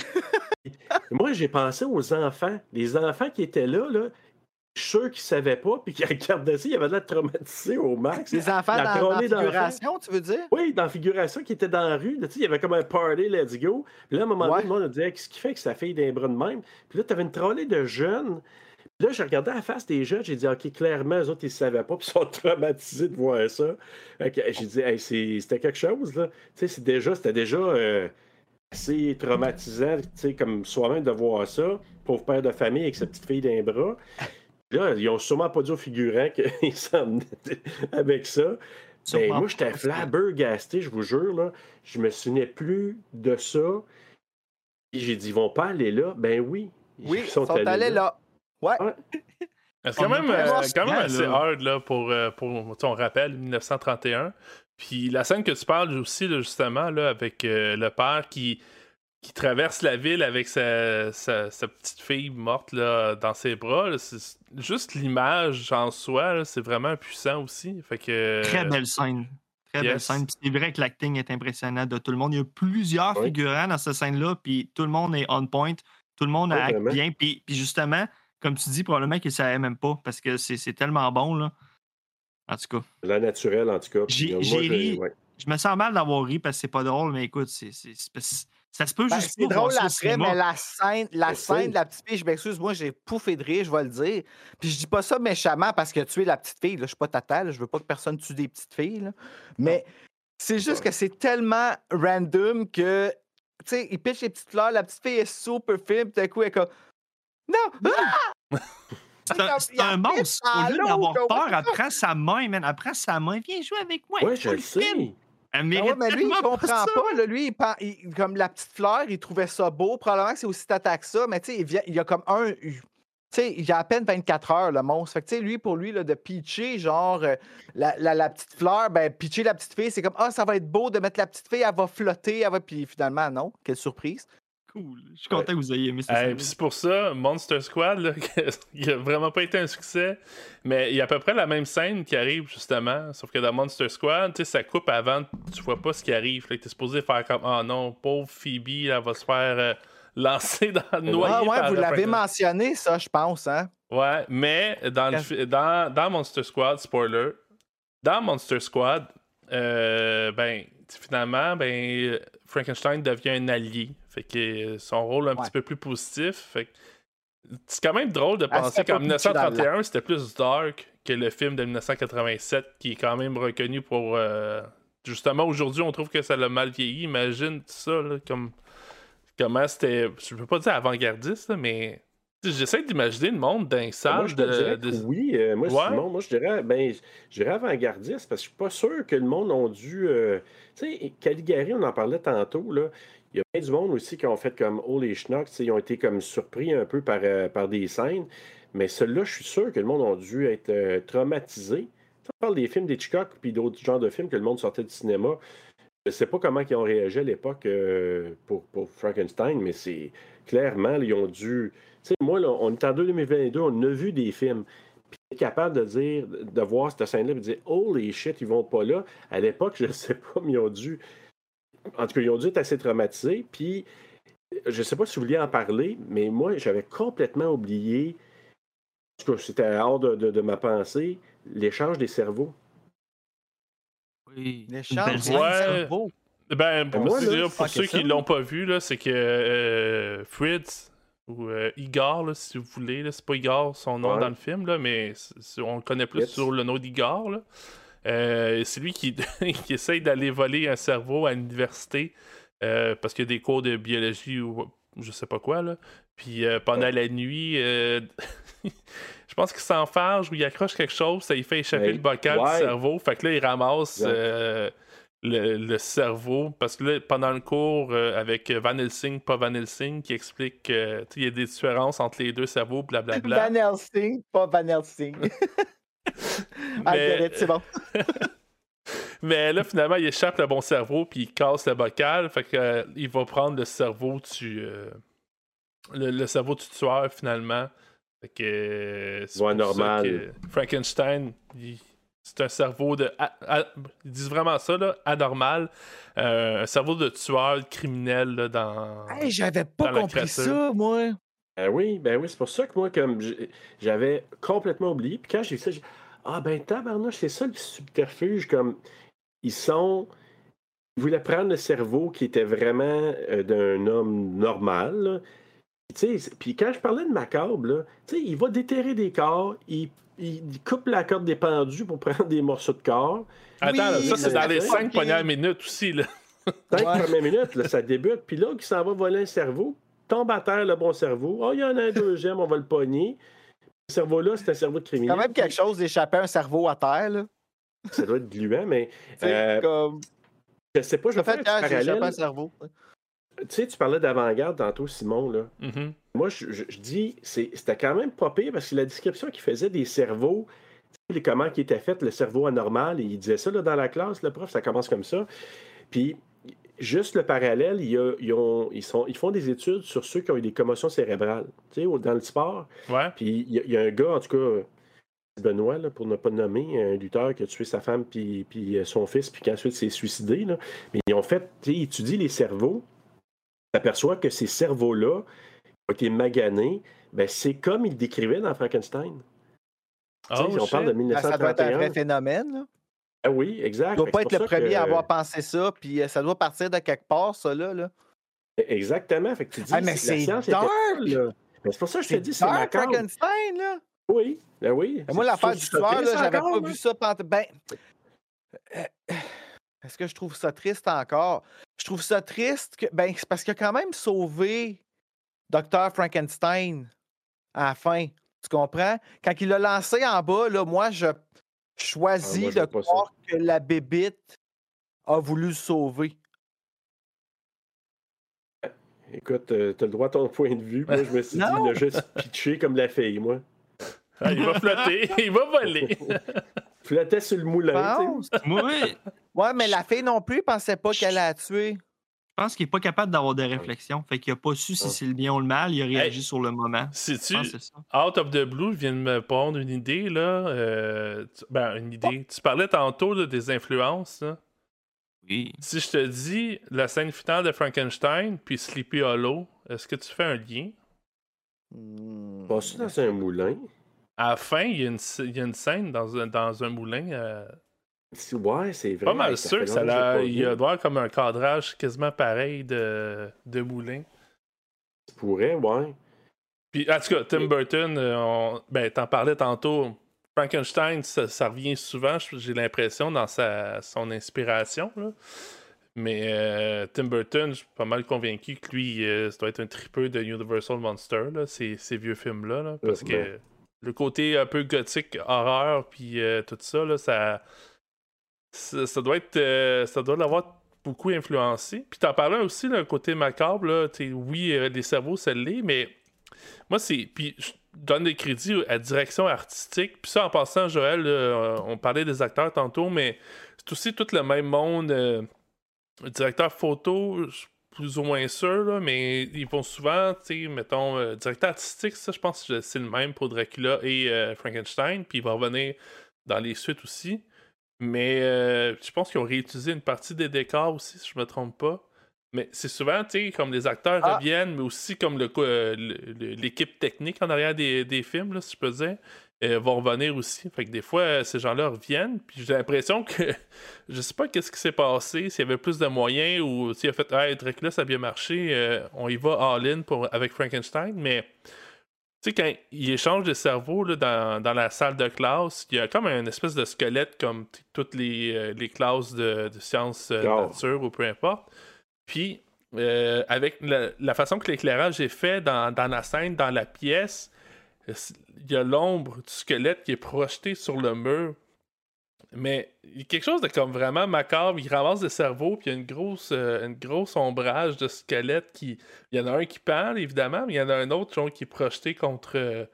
moi j'ai pensé aux enfants. Les enfants qui étaient là, là suis sûr qu'ils savaient pas, puis qui regardaient ça, ils avaient l'air traumatisés au max. Les enfants La dans, la figuration, tu veux dire? Oui, dans la figuration qui était dans la rue, là, il y avait comme un party, let's go. Puis là, à un moment donné, Ouais. monde a dit Hey, Qu'est-ce qui fait que sa fille d'un bras de même? Puis là, tu avais une trolley de jeunes. Puis là, je regardais à la face des jeunes, j'ai dit Ok, clairement, eux autres, ils ne savaient pas, puis ils sont traumatisés de voir ça. J'ai dit Hey, C'était quelque chose, là. Tu sais, déjà, c'était déjà euh, assez traumatisant, tu sais, comme soi-même de voir ça. Pauvre père de famille avec sa petite fille d'un bras. Là, ils ont sûrement pas dit aux figurants qu'ils s'en venaient avec ça. Ben, Sûrement moi, j'étais flabbergasté, je vous jure. Là. Je me souvenais plus de ça. Et j'ai dit, ils vont pas aller là? Ben oui. Oui, ils sont, allés là. Ouais. C'est quand On même, euh, quand même assez là. hard là, pour, euh, pour ton rappel 1931. Puis la scène que tu parles aussi, là, justement, là, avec euh, le père qui, qui traverse la ville avec sa, sa, sa petite fille morte là, dans ses bras, là, juste l'image en soi, c'est vraiment puissant aussi. Fait que, Très belle scène. Très belle scène. C'est vrai que l'acting est impressionnant de tout le monde. Il y a plusieurs Oui. figurants dans cette scène-là, puis tout le monde est on point. Tout le monde Oui, acte bien. Puis, puis justement, comme tu dis, probablement qu'ils ne savaient même pas parce que c'est c'est tellement bon. Là. En tout cas, La naturelle, en tout cas. J'ai- euh, ri. ouais. je me sens mal d'avoir ri parce que c'est pas drôle, mais écoute, c'est ça se peut Ben, juste c'est drôle après, mais la scène, la scène de la petite fille, je m'excuse, moi j'ai pouffé de rire, je vais le dire. Puis je dis pas ça méchamment parce que tu es la petite fille, là, je suis pas tata, là, je veux pas que personne tue des petites filles. là. Mais c'est juste que c'est tellement random que, tu sais, il pitch les petites fleurs, la petite fille est super fine, puis d'un coup elle est comme. Non! Ah! C'est un, comme, c'est un monstre. Au lieu d'avoir peur, elle prend sa main, man. Elle prend sa main. Viens jouer avec moi. Ouais, je je le sais. Elle Ah mérite ouais, mais lui, il comprend pas. là. lui, il comme la petite fleur, il trouvait ça beau. Probablement que c'est aussi tata que ça, mais tu sais, il, y a comme un. Tu sais, il y a à peine 24 heures, le monstre. Fait que, tu sais, lui, pour lui, là, de pitcher, genre, euh, la, la- la petite fleur, ben, pitcher la petite fille, c'est comme, ah, ça va être beau de mettre la petite fille, elle va flotter, elle va. Puis finalement, non. Quelle surprise. Cool. Je suis content que vous ayez aimé Hey, puis c'est pour ça, Monster Squad, là, il a vraiment pas été un succès. Mais il y a à peu près la même scène qui arrive, justement. Sauf que dans Monster Squad, tu sais, ça coupe avant, tu vois pas ce qui arrive. Là, t'es supposé faire comme, oh non, pauvre Phoebe, elle va se faire euh, lancer dans noyer ah, ouais, par vous le l'avez mentionné, ça, je pense, hein. Ouais, mais dans, le dans, dans Monster Squad, spoiler, dans Monster Squad, euh, ben, finalement, ben, Frankenstein devient un allié. Fait que euh, son rôle un Ouais. petit peu plus positif. Fait que c'est quand même drôle de penser qu'en pas pitcher dans le 1931, c'était plus dark que le film de 1987, qui est quand même reconnu pour. euh, justement, aujourd'hui, on trouve que ça l'a mal vieilli. Imagine tout ça, là, comme. Comment c'était. Je veux pas dire avant-gardiste, mais. J'essaie d'imaginer le monde d'un te de, dirais de- que oui. euh, moi, Ouais. Simon, moi, je dirais, ben, je dirais avant-gardiste parce que je suis pas sûr que le monde a dû. euh, tu sais, Caligari, on en parlait tantôt, là. Il y a plein du monde aussi qui ont fait comme Holy Schnock, tu sais, ils ont été comme surpris un peu par, euh, par des scènes. Mais ceux-là, je suis sûr que le monde a dû être euh, traumatisé. On parle des films d'Hitchcock puis d'autres genres de films que le monde sortait du cinéma. Je sais pas comment ils ont réagi à l'époque euh, pour, pour Frankenstein, mais c'est clairement, ils ont dû. Tu sais, moi, là, on est en 2022, on a vu des films. Puis capable de dire, de voir cette scène-là et de dire Holy shit, ils vont pas là. À l'époque, je sais pas, mais ils ont dû. En tout cas, ils ont dû être assez traumatisés. Puis, je sais pas si vous vouliez en parler, mais moi, j'avais complètement oublié tout cas, c'était hors de, de- de ma pensée, l'échange des cerveaux. Oui. L'échange Une belle Ouais. scène, ça. cerveau. Ben, pour, moi, ceux- là, pour ceux qui l'ont pas vu, là, c'est que euh, Fritz ou euh, Igor, là, si vous voulez, c'est pas Igor son nom Ouais. dans le film, là, mais on le connaît plus sur le nom d'Igor. Euh, c'est lui qui, qui essaye d'aller voler un cerveau à l'université euh, parce qu'il y a des cours de biologie ou je sais pas quoi. Là. Puis euh, pendant la nuit, je pense qu'il s'enfarge ou il accroche quelque chose, ça lui fait échapper le bocal ouais. du cerveau. Fait que là, il ramasse le, le cerveau. Parce que là, pendant le cours avec Van Helsing, pas Van Helsing, qui explique qu'il y a des différences entre les deux cerveaux, blablabla. Van Helsing, pas Van Helsing. ah, Mais- c'est bon. Mais là, finalement, il échappe le bon cerveau, puis il casse le bocal. Fait que, euh, il va prendre le cerveau du. euh, le, le cerveau du tueur, finalement. Fait que. euh, c'est Ouais, normal. que Frankenstein, il- c'est un cerveau de. a- a- ils disent vraiment ça, là, anormal. Euh, un cerveau de tueur, de criminel, là, dans. Hey, j'avais pas compris ça, moi. Ben oui, ben oui, c'est pour ça que moi, comme j'avais complètement oublié. Puis quand j'ai vu ça, j'ai Ah ben tabarnouche, c'est ça le subterfuge, comme ils sont. Ils voulaient prendre le cerveau qui était vraiment euh, d'un homme normal. Puis, tu sais, c'est- Puis quand je parlais de macabre, sais, il va déterrer des corps, il, coupe la corde des pendus pour prendre des morceaux de corps. Attends, Oui, ça, c'est dans les cinq premières minutes aussi, là. Cinq Ouais. premières minutes, là, ça débute. Puis là, qui s'en va voler un cerveau, tombe à terre le bon cerveau. Oh, il y en a un deuxième, on va le pogner. Ce cerveau-là, c'est un cerveau de C'est criminel. quand même quelque chose d'échapper un cerveau à terre, là. Ça doit être gluant, mais Euh, comme. je sais pas, je vais faire fait un parallèle. cerveau. Tu sais, tu parlais d'avant-garde tantôt, Simon. Là. Mhm. Moi, je, je- je dis, c'est- c'était quand même pas pire parce que la description qu'il faisait des cerveaux, comment qui était fait, le cerveau anormal, et il disait ça là, dans la classe, le prof, ça commence comme ça. Puis, juste le parallèle, ils, ont- ils sont, ils font des études sur ceux qui ont eu des commotions cérébrales, tu sais, dans le sport. Ouais. Puis, il y, a- il y a un gars, en tout cas, Benoît, là, pour ne pas le nommer, un lutteur qui a tué sa femme puis, puis euh, son fils, puis qui ensuite s'est suicidé. là. Mais ils ont fait, tu sais, ils étudient les cerveaux, s'aperçoit que ces cerveaux-là ont été maganés. Ben, c'est comme il décrivait dans Frankenstein. Tu sais, Oh, on parle de shit. Ben, ça doit être un 1931. vrai phénomène, là. Ah oui, exact. Il doit Fait pas être le premier que- à avoir pensé ça, puis euh, ça doit partir de quelque part, ça, là. là. Exactement. Fait que tu dis, Ah, mais c'est dark! était c'est pour ça que je te dis, c'est Dark macabre. Frankenstein, là. Oui, ben oui. Moi, l'affaire du tueur, là, j'avais pas vu ça. pant- Ben, euh, est-ce que je trouve ça triste encore? Je trouve ça triste que. Ben, c'est parce qu'il a quand même sauvé Dr. Frankenstein à la fin. Tu comprends? Quand il l'a lancé en bas, là, moi, je choisis Ah, moi, de croire que la bébite a voulu le sauver. Écoute, euh, t'as le droit à ton point de vue. Moi, je me suis dit, il a juste pitché comme la fille, moi. Ah, il va flotter, il va voler. Flottait sur le moulin. Moi, oui, Ouais, mais la fille non plus pensait pas qu'elle a tué. Je pense qu'il n'est pas capable d'avoir de réflexion. Fait qu'il n'a pas su si c'est le bien ou le mal. Il a réagi sur le moment. Je ça. out of the blue, vient de me prendre une idée, là. euh, tu- ben, une idée. Tu parlais tantôt là, des influences, là. Oui. Si je te dis la scène finale de Frankenstein puis Sleepy Hollow, est-ce que tu fais un lien? Pas ça dans un moulin? À la fin, il y a une, il y a une scène dans un, dans un moulin. euh, Ouais, c'est vrai. pas mal sûr que ça il y a doit avoir comme un cadrage quasiment pareil de, de moulin. Ça pourrait, ouais. Puis, en tout cas, Tim Burton, euh, on- ben, t'en parlais tantôt. Frankenstein, ça, ça revient souvent, j'ai l'impression, dans sa, son inspiration. là. Mais euh, Tim Burton, je suis pas mal convaincu que lui, euh, ça doit être un tripeux de Universal Monster, là, ces, ces vieux films-là. là, parce que Ouais. le côté un peu gothique, horreur, puis euh, tout ça, là, ça, ça, doit être. euh, ça doit l'avoir beaucoup influencé. Puis t'en parlais aussi, le côté macabre, là, oui, euh, les cerveaux, ça l'est, mais moi, c'est. Puis je donne des crédits à direction artistique. Puis ça, en passant, Joël, là, on parlait des acteurs tantôt, mais c'est aussi tout le même monde. euh, directeur photo, je plus ou moins sûr, là, mais ils vont souvent, tu sais, mettons, euh, directeur artistique, ça, je pense que c'est le même pour Dracula et euh, Frankenstein. Puis il va revenir dans les suites aussi. Mais euh, je pense qu'ils ont réutilisé une partie des décors aussi, si je me trompe pas. Mais c'est souvent, tu sais, comme les acteurs Ah. reviennent, mais aussi comme le, euh, le- l'équipe technique en arrière des, des films, là, si je peux dire, euh, vont revenir aussi. Fait que des fois, euh, ces gens-là reviennent, puis j'ai l'impression que je sais pas qu'est-ce qui s'est passé, s'il y avait plus de moyens ou s'il a fait Hey, Dracula, ça a bien marché, on y va all-in pour, avec Frankenstein, mais tu sais, quand il échange des cerveaux là, dans, dans la salle de classe, il y a comme un espèce de squelette comme toutes les, euh, les classes de, de sciences euh, Oh. nature ou peu importe. Puis, euh, avec la, la façon que l'éclairage est fait dans, dans la scène, dans la pièce, il y a l'ombre du squelette qui est projetée sur le mur. Mais il y a quelque chose de comme vraiment macabre. Il ramasse des cerveaux, puis il y a une grosse, euh, une grosse ombrage de squelette qui. Il y en a un qui parle, évidemment, mais il y en a un autre qui est projeté contre, euh,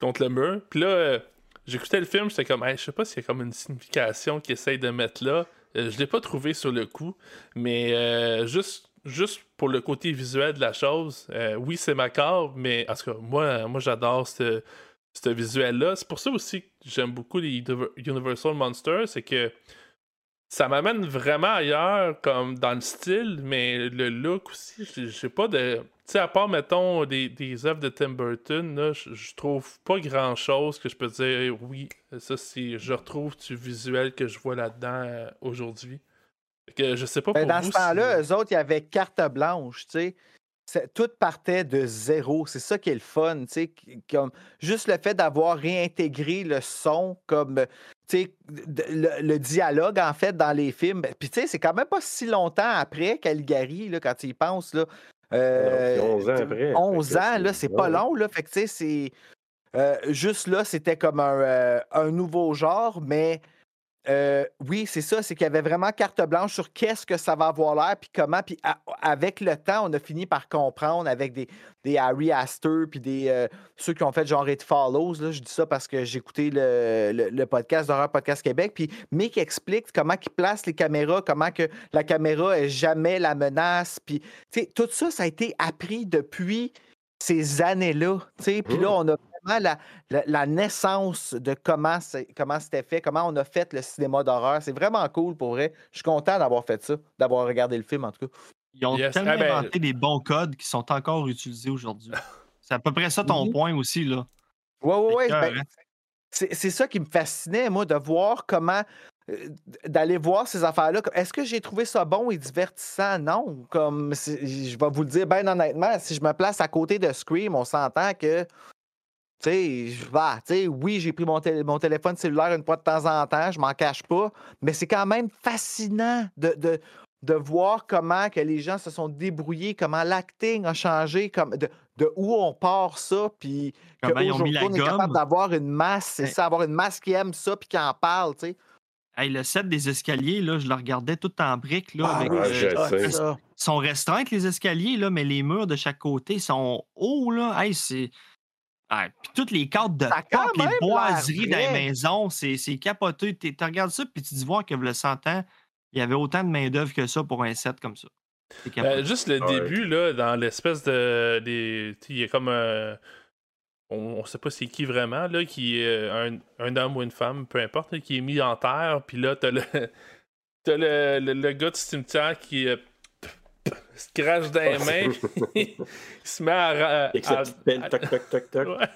contre le mur. Puis là, euh, j'écoutais le film, j'étais comme, Hey, je sais pas s'il y a comme une signification qu'ils essayent de mettre là. Je l'ai pas trouvé sur le coup, mais juste, juste pour le côté visuel de la chose, oui, c'est macabre, mais en tout moi, moi j'adore ce, ce visuel-là. C'est pour ça aussi que j'aime beaucoup les Univer- Universal Monsters, c'est que ça m'amène vraiment ailleurs, comme dans le style, mais le look aussi, j'ai- pas de. Tu sais, à part, mettons, des, des œuvres de Tim Burton, là, je trouve pas grand chose que je peux dire, oui, ça, c'est. Je retrouve du visuel que je vois là-dedans euh, aujourd'hui. Que je sais pas Ben, pour dans vous ce temps-là, eux autres, il y avait carte blanche, tu sais. Tout partait de zéro. C'est ça qui est le fun, tu sais. qui- Comme, juste le fait d'avoir réintégré le son, comme, euh, tu sais, d- le, le dialogue, en fait, dans les films. Ben, Puis, tu sais, c'est quand même pas si longtemps après Caligari, là, quand tu y penses, là. Euh, c'est 11 ans après. 11 Fait que ans, là, c'est- pas long, là. Fait que, tu sais, c'est. euh, juste là, c'était comme un, euh, un nouveau genre, mais euh, oui, c'est ça, c'est qu'il y avait vraiment carte blanche sur qu'est-ce que ça va avoir l'air, puis comment. Puis avec le temps, on a fini par comprendre avec des, des Harry Astor, puis des, euh, ceux qui ont fait genre It Follows. Là, je dis ça parce que j'ai écouté le, le- le podcast d'Horreur Podcast Québec. Puis Mick explique comment il place les caméras, comment que la caméra est jamais la menace. Puis tu sais, tout ça, ça a été appris depuis ces années-là. tu sais. Puis là, on a vraiment la, la- la naissance de comment comment c'était fait, comment on a fait le cinéma d'horreur. C'est vraiment cool pour vrai. Je suis content d'avoir fait ça, d'avoir regardé le film en tout cas. Ils ont Yes. tellement Ah ben- inventé des bons codes qui sont encore utilisés aujourd'hui. C'est à peu près ça ton point aussi, là. Ouais, ouais, ouais. C'est ben, ça qui me fascinait, moi, de voir comment. euh, d'aller voir ces affaires-là. Est-ce que j'ai trouvé ça bon et divertissant? Non. Comme je vais vous le dire bien honnêtement, si je me place à côté de Scream, on s'entend que. Tu sais, je- bah, tu sais, oui, j'ai pris mon, tél- mon téléphone cellulaire une fois de temps en temps, je m'en cache pas, mais c'est quand même fascinant de, de, de voir comment que les gens se sont débrouillés, comment l'acting a changé, comme de, de où on part ça, puis qu'aujourd'hui, on est capable d'avoir une masse, c'est Ouais. ça, avoir une masse qui aime ça puis qui en parle, tu sais. Hey, le set des escaliers, là, je le regardais tout en briques. Là, Ah avec, oui, Ah, euh, je ah, sais. ça. Ils sont restreintes, les escaliers, là, mais les murs de chaque côté sont hauts. Là. Hey, c'est... Ah, puis toutes les cartes de porte, les boiseries dans les maisons, c'est, c'est capoté. Tu regardes ça, puis tu dis voir que le 100 ans, il y avait autant de main-d'œuvre que ça pour un set comme ça. Ben, juste le Ouais. début, là, dans l'espèce de. des- tu sais, Il y a comme un. On, on sait pas c'est qui vraiment, là, qui est euh, un, un homme ou une femme, peu importe, là, qui est mis en terre, puis là, t'as le. T'as le, le, le gars du cimetière qui se crache dans les mains, il se met à. Avec sa à- petite pelle, toc, toc, toc, toc. Ouais.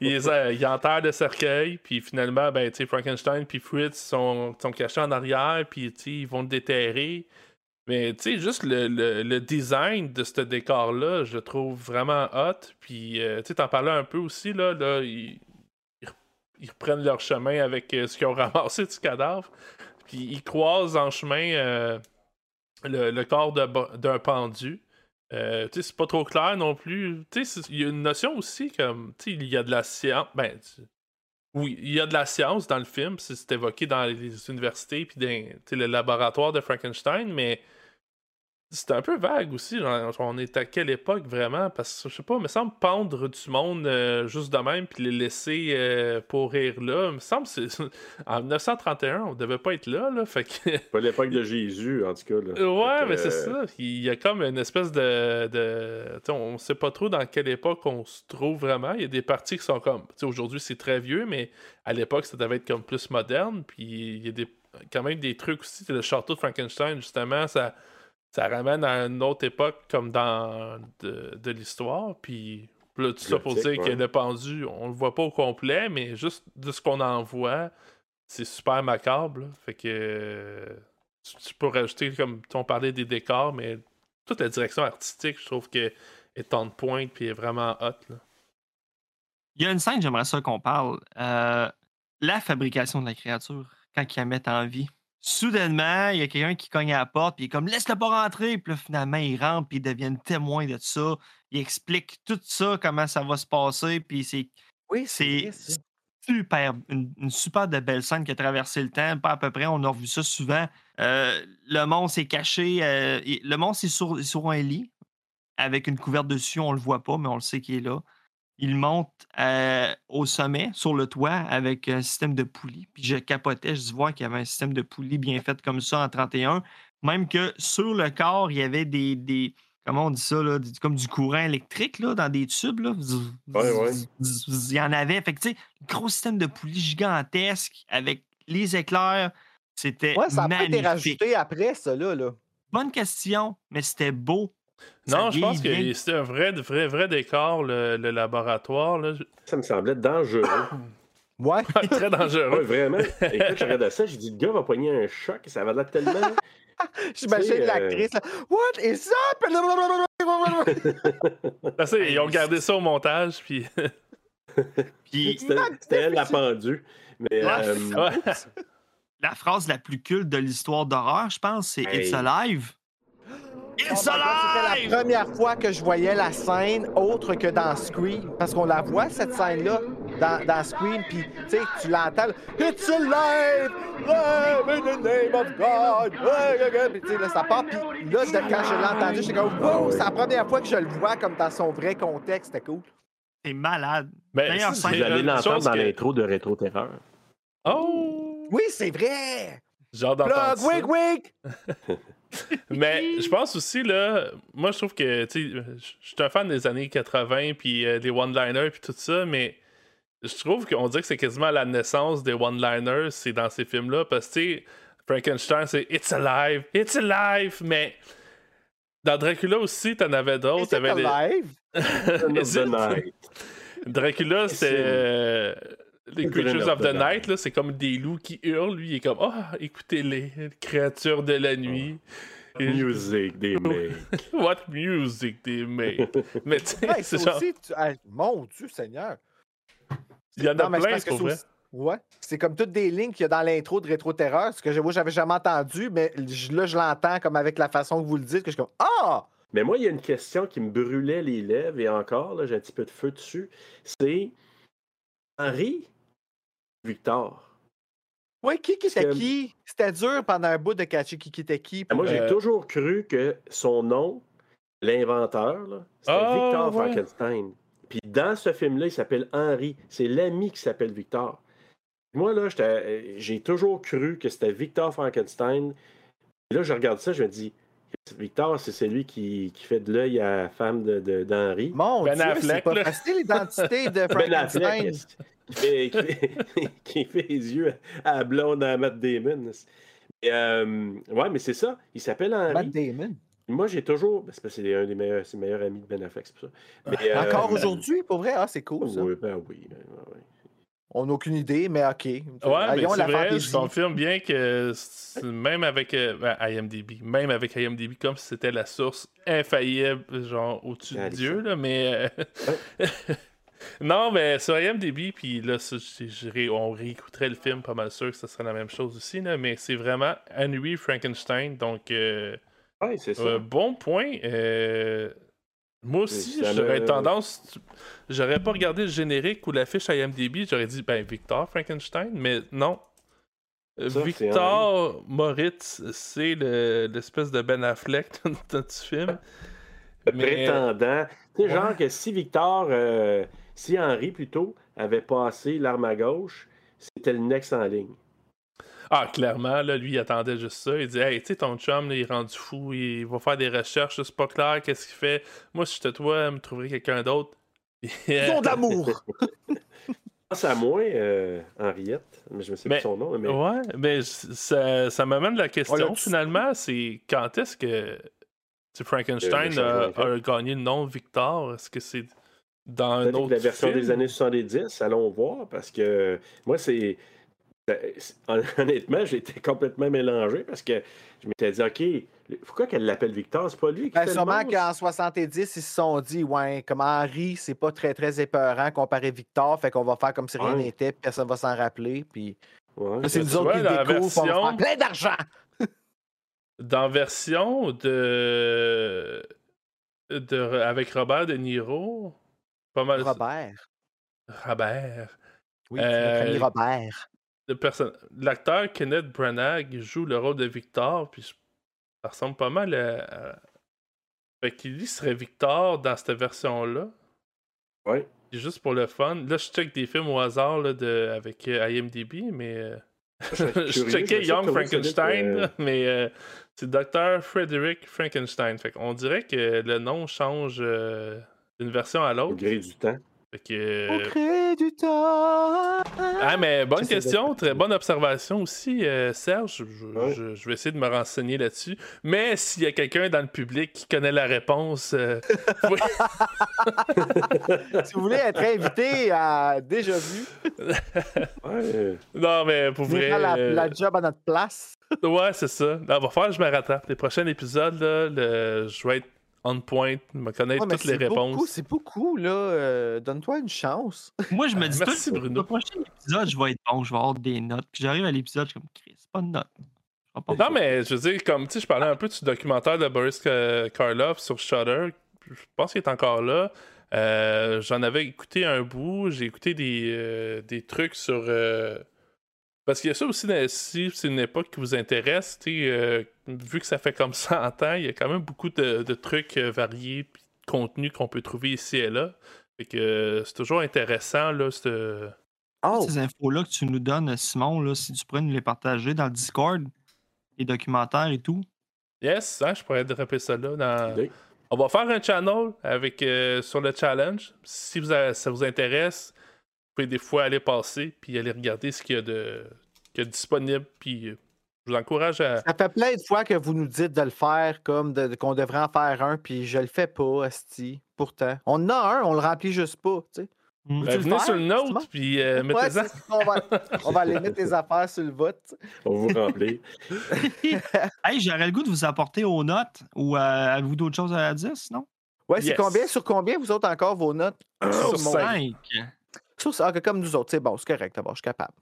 il, est, enterre le cercueil, puis finalement, ben, Frankenstein puis Fritz sont, sont cachés en arrière, puis ils vont le déterrer. Mais tu sais, juste le, le- le design de ce décor-là, je le trouve vraiment hot. Puis euh, tu sais, t'en parlais un peu aussi, là, là ils, ils reprennent leur chemin avec euh, ce qu'ils ont ramassé du cadavre. Puis ils croisent en chemin euh, le, corps d'un pendu. Euh, c'est pas trop clair non plus. Il y a une notion aussi comme, il y a de la science. Ben, oui, il y a de la science dans le film, c'est évoqué dans les universités puis dans le laboratoire de Frankenstein, mais c'est un peu vague aussi. genre, on est à quelle époque vraiment? Parce que je sais pas, il me semble pendre du monde euh, juste de même puis les laisser euh, pour rire là. Il me semble que c'est en 1931, on devait pas être là, là. Fait que Pas l'époque de Jésus, en tout cas. Là. Ouais, que, mais c'est euh, ça. Il y a comme une espèce de. de on sait pas trop dans quelle époque on se trouve vraiment. Il y a des parties qui sont comme. tu sais, Aujourd'hui, c'est très vieux, mais à l'époque, ça devait être comme plus moderne. Puis il y a des, quand même des trucs aussi. Le château de Frankenstein, justement, ça. Ça ramène à une autre époque comme dans de, de l'histoire. Puis là, tout ça pour dire que ouais. le pendu, on le voit pas au complet, mais juste de ce qu'on en voit, c'est super macabre. là. Fait que tu, tu peux rajouter, comme on parlait des décors, mais toute la direction artistique, je trouve que est on point puis est vraiment hot. Là. Il y a une scène, j'aimerais ça qu'on parle. Euh, la fabrication de la créature, quand ils la mettent en vie. Soudainement, il y a quelqu'un qui cogne à la porte, puis il est comme laisse-le pas rentrer. Puis là, finalement, ils rentrent, puis ils deviennent témoins de ça. Ils expliquent tout ça, comment ça va se passer, puis c'est Oui, super, une, une super de belle scène qui a traversé le temps. Pas à peu près, on a revu ça souvent. Euh, le monstre est caché. euh, il- le monstre est sur, sur un lit avec une couverte dessus. On le voit pas, mais on le sait qu'il est là. Il monte euh, au sommet, sur le toit, avec un système de poulies. Puis je capotais, je dis voir qu'il y avait un système de poulies bien fait comme ça en 31. Même que sur le corps, il y avait des. des comment on dit ça, là, comme du courant électrique là, dans des tubes. Là. Ouais, Il y en avait. Fait que, tu sais, gros système de poulies gigantesque avec les éclairs. C'était Ouais, ça n'a pas été rajouté après, ça, là. là. Bonne question, mais c'était beau. Non, je pense que c'était un vrai, vrai, vrai décor, le, le laboratoire. Là. Ça me semblait dangereux. Ouais. Très Ouais, dangereux. vraiment. Écoute, je regardais ça, j'ai dit, le gars va pogner un choc, ça va l'air tellement. J'imagine euh, l'actrice. là, What is up? Ça, ils ont gardé ça au montage, puis. Puis C'était c'était elle la pendue. Mais Ouais. euh, Ouais. la phrase la plus culte de l'histoire d'horreur, je pense, c'est Hey. It's alive. Oh It's my God, C'était alive! la première fois que je voyais la scène autre que dans Scream. Parce qu'on la voit, cette scène-là, dans, dans Scream, puis tu sais, tu l'entends. là, It's alive! Live in the name of God! Puis tu sais, là, ça part. Puis là, de- quand je l'ai entendu, j'étais comme, wow, c'est la première fois que je le vois comme dans son vrai contexte. C'était cool. C'est malade. Ben, D'ailleurs, c'est vous allez une l'entendre dans que- l'intro de Rétro Terreur. Oh! Oui, c'est vrai! Genre d'entendre wig, wig! Mais je pense aussi, là, moi, je trouve que, tu sais, je suis un fan des années 80, puis euh, des one-liners, puis tout ça, mais je trouve qu'on dirait que c'est quasiment la naissance des one-liners, c'est dans ces films-là, parce que, tu sais, Frankenstein, c'est It's alive, it's alive, mais dans Dracula aussi, t'en avais Is d'autres. it t'avais des- alive? Dracula. C'est- euh, les Creatures of of the the Night, là, c'est comme des loups qui hurlent. Lui, il est comme Ah, écoutez-les, créatures de la nuit. Et- Music, des mecs. What music they make. Mais tu sais, c'est ça genre. aussi, tu- mon Dieu Seigneur. Il y en a Non, plein, c'est vrai. aussi- Ouais. C'est comme toutes des lignes qu'il y a dans l'intro de Rétro Terreur, ce que je- moi, j'avais jamais entendu, mais là, je l'entends comme avec la façon que vous le dites, que je suis comme Ah! Mais moi, il y a une question qui me brûlait les lèvres, et encore, là, j'ai un petit peu de feu dessus. C'est Henri Victor. Oui, qui qui était qui? C'était dur pendant un bout de catcher qui qui était qui. Moi, j'ai Euh, toujours cru que son nom, l'inventeur, c'était Ah, Victor ouais. Frankenstein. Puis dans ce film-là, il s'appelle Henri. C'est l'ami qui s'appelle Victor. Moi, là, euh, j'ai toujours cru que c'était Victor Frankenstein. Et là, je regarde ça, je me dis, Victor, c'est celui qui, qui fait de l'œil à la femme de- de- d'Henri. Mon Ben Dieu, c'est pas facile l'identité de Ben Affleck, Frankenstein. Qui fait, qui, fait, qui fait les yeux à la blonde à Matt Damon. Et, euh, ouais, mais c'est ça. Il s'appelle. Matt Damon? Moi, j'ai toujours. ben, C'est parce que c'est un des meilleurs, c'est le meilleur ami de Ben Affleck, c'est pour ça. Mais, euh, Encore aujourd'hui, pour vrai? Ah, c'est cool, ça. Oui, ben oui. ben, ouais. On n'a aucune idée, mais OK. Ouais, mais c'est la vrai, fantaisie. je confirme bien que même avec euh, ben, IMDb, même avec IMDb, comme si c'était la source infaillible, genre au-dessus de Allez, Dieu, là, mais. euh, non, mais sur IMDb, puis là, ça, on réécouterait le film, pas mal sûr que ce serait la même chose aussi, là, mais c'est vraiment Henry Frankenstein, donc. euh, Ouais, c'est ça. Euh, bon point. Euh, moi aussi, j'aurais tendance. J'aurais pas regardé le générique ou l'affiche IMDb, j'aurais dit, ben, Victor Frankenstein, mais non. Ça, c'est Victor Moritz, c'est le- l'espèce de Ben Affleck dans ce film. Mais- prétendant. Tu sais, Ouais. genre que si Victor, euh, si Henri plutôt, avait passé l'arme à gauche, c'était le next en ligne. Ah, clairement, là, lui, il attendait juste ça. Il dit Hey, tu sais, ton chum, là, il est rendu fou, il va faire des recherches, c'est pas clair, qu'est-ce qu'il fait Moi, si j'étais toi, me trouverais quelqu'un d'autre. Ont d'amour. pense à moi, euh, Henriette, mais je me sais Mais- plus son nom. Mais... Ouais, mais ça, ça m'amène la On question finalement, c'est quand est-ce que Frankenstein a, changement a gagné le nom Victor, est-ce que c'est dans un autre la version film? des années 70, allons voir, parce que moi, c'est. c'est- Honnêtement, j'étais complètement mélangé parce que je m'étais dit, OK, pourquoi qu'elle l'appelle Victor? C'est pas lui qui Ben, fait sûrement qu'en 70, ils se sont dit, ouais, comme Henri, c'est pas très, très épeurant comparé à Victor, fait qu'on va faire comme si rien Ouais. n'était, puis personne va s'en rappeler, puis Ouais. c'est nous autres qui le découvrent, on version- faire plein d'argent! Dans la version de... de. avec Robert De Niro, pas mal. Robert. Robert. Oui, c'est notre ami Euh, Robert. L'acteur Kenneth Branagh joue le rôle de Victor, puis ça ressemble pas mal à. à- Fait qu'il serait Victor dans cette version-là. Ouais. Puis Juste pour le fun. Là, je check des films au hasard là, de... avec euh, IMDb, mais. euh, je checkais Young Frankenstein, là, mais euh, c'est Dr. Frederick Frankenstein. Fait qu'on dirait que le nom change euh, d'une version à Au l'autre. gré du temps. Fait que, Au gré du temps! Ah, mais bonne question, très bonne observation aussi, euh, Serge. Je, Ouais. je- je vais essayer de me renseigner là-dessus. Mais s'il y a quelqu'un dans le public qui connaît la réponse, euh, oui. si vous voulez être invité à Déjà Vu, Ouais. non, mais pour vrai. faire la, euh, la job à notre place. Ouais, c'est ça. Là, va falloir que je me rattrape. Les prochains épisodes, là, le- je vais être on point, me connaître Ouais, toutes les c'est beaucoup, réponses. C'est beaucoup, là. euh, Donne-toi une chance. Moi, je me Euh, dis merci, tout, Bruno. le prochain épisode, je vais être bon, je vais avoir des notes. Puis j'arrive à l'épisode, je suis comme, Chris, c'est pas de notes. Pas Non, mais je veux dire, comme tu sais, je parlais un peu du documentaire de Boris Ka- Karloff sur Shudder. Je pense qu'il est encore là. Euh, J'en avais écouté un bout. J'ai écouté des, euh, des trucs sur. Parce qu'il y a ça aussi, si c'est une époque qui vous intéresse, tu sais, euh, vu que ça fait comme 100 ans, il y a quand même beaucoup de, de trucs euh, variés, puis de contenus qu'on peut trouver ici et là. Fait que euh, c'est toujours intéressant, là, cette- Oh! Ces infos-là que tu nous donnes, Simon, là, si tu pourrais nous les partager dans le Discord, les documentaires et tout. Yes, hein, je pourrais dropper ça là. Dans... On va faire un channel avec, euh, sur le challenge. Si vous a- ça vous intéresse, des fois aller passer puis aller regarder ce qu'il y a de, qu'il y a de disponible. Puis euh, je vous encourage à. Ça fait plein de fois que vous nous dites de le faire, comme qu'on devrait en faire un, puis je le fais pas, Asti. Pourtant, on en a un, on le remplit juste pas, tu sais. Hmm. Ben, venez sur le note, puis euh, mettez on, va, on aller mettre les affaires sur le vote. On vous remplit. hey, j'aurais le goût de vous apporter aux notes, ou euh, avez-vous d'autres choses à dire, sinon? Ouais, c'est combien sur combien, vous autres, encore, vos notes? sur 5. Ah, comme nous autres. C'est bon, c'est correct, bon, je suis capable.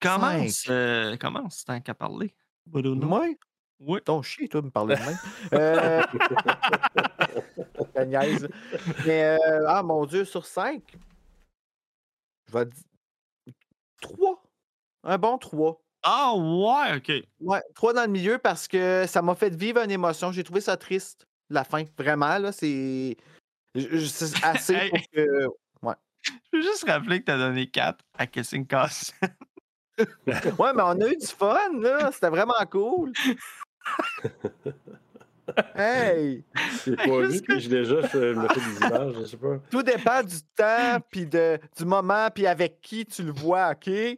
Commence, euh, commence tant qu'à parler? Oui. Oui. Ton chien, toi, me parler de même. Euh, Mais, euh... ah, mon Dieu, sur 5, je vais dire 3. Un bon 3. Ah, ouais, OK. Ouais, 3 dans le milieu parce que ça m'a fait vivre une émotion. J'ai trouvé ça triste, la fin. Vraiment, là, c'est. Je, je, assez pour que. Je veux juste rappeler que t'as donné 4 à Kissing Cast. Ouais, mais on a eu du fun, là. C'était vraiment cool. Hey! J'ai pas vu, puis j'ai déjà je me fais des images, je sais pas. Tout dépend du temps, puis de, du moment, puis avec qui tu le vois, OK? Euh,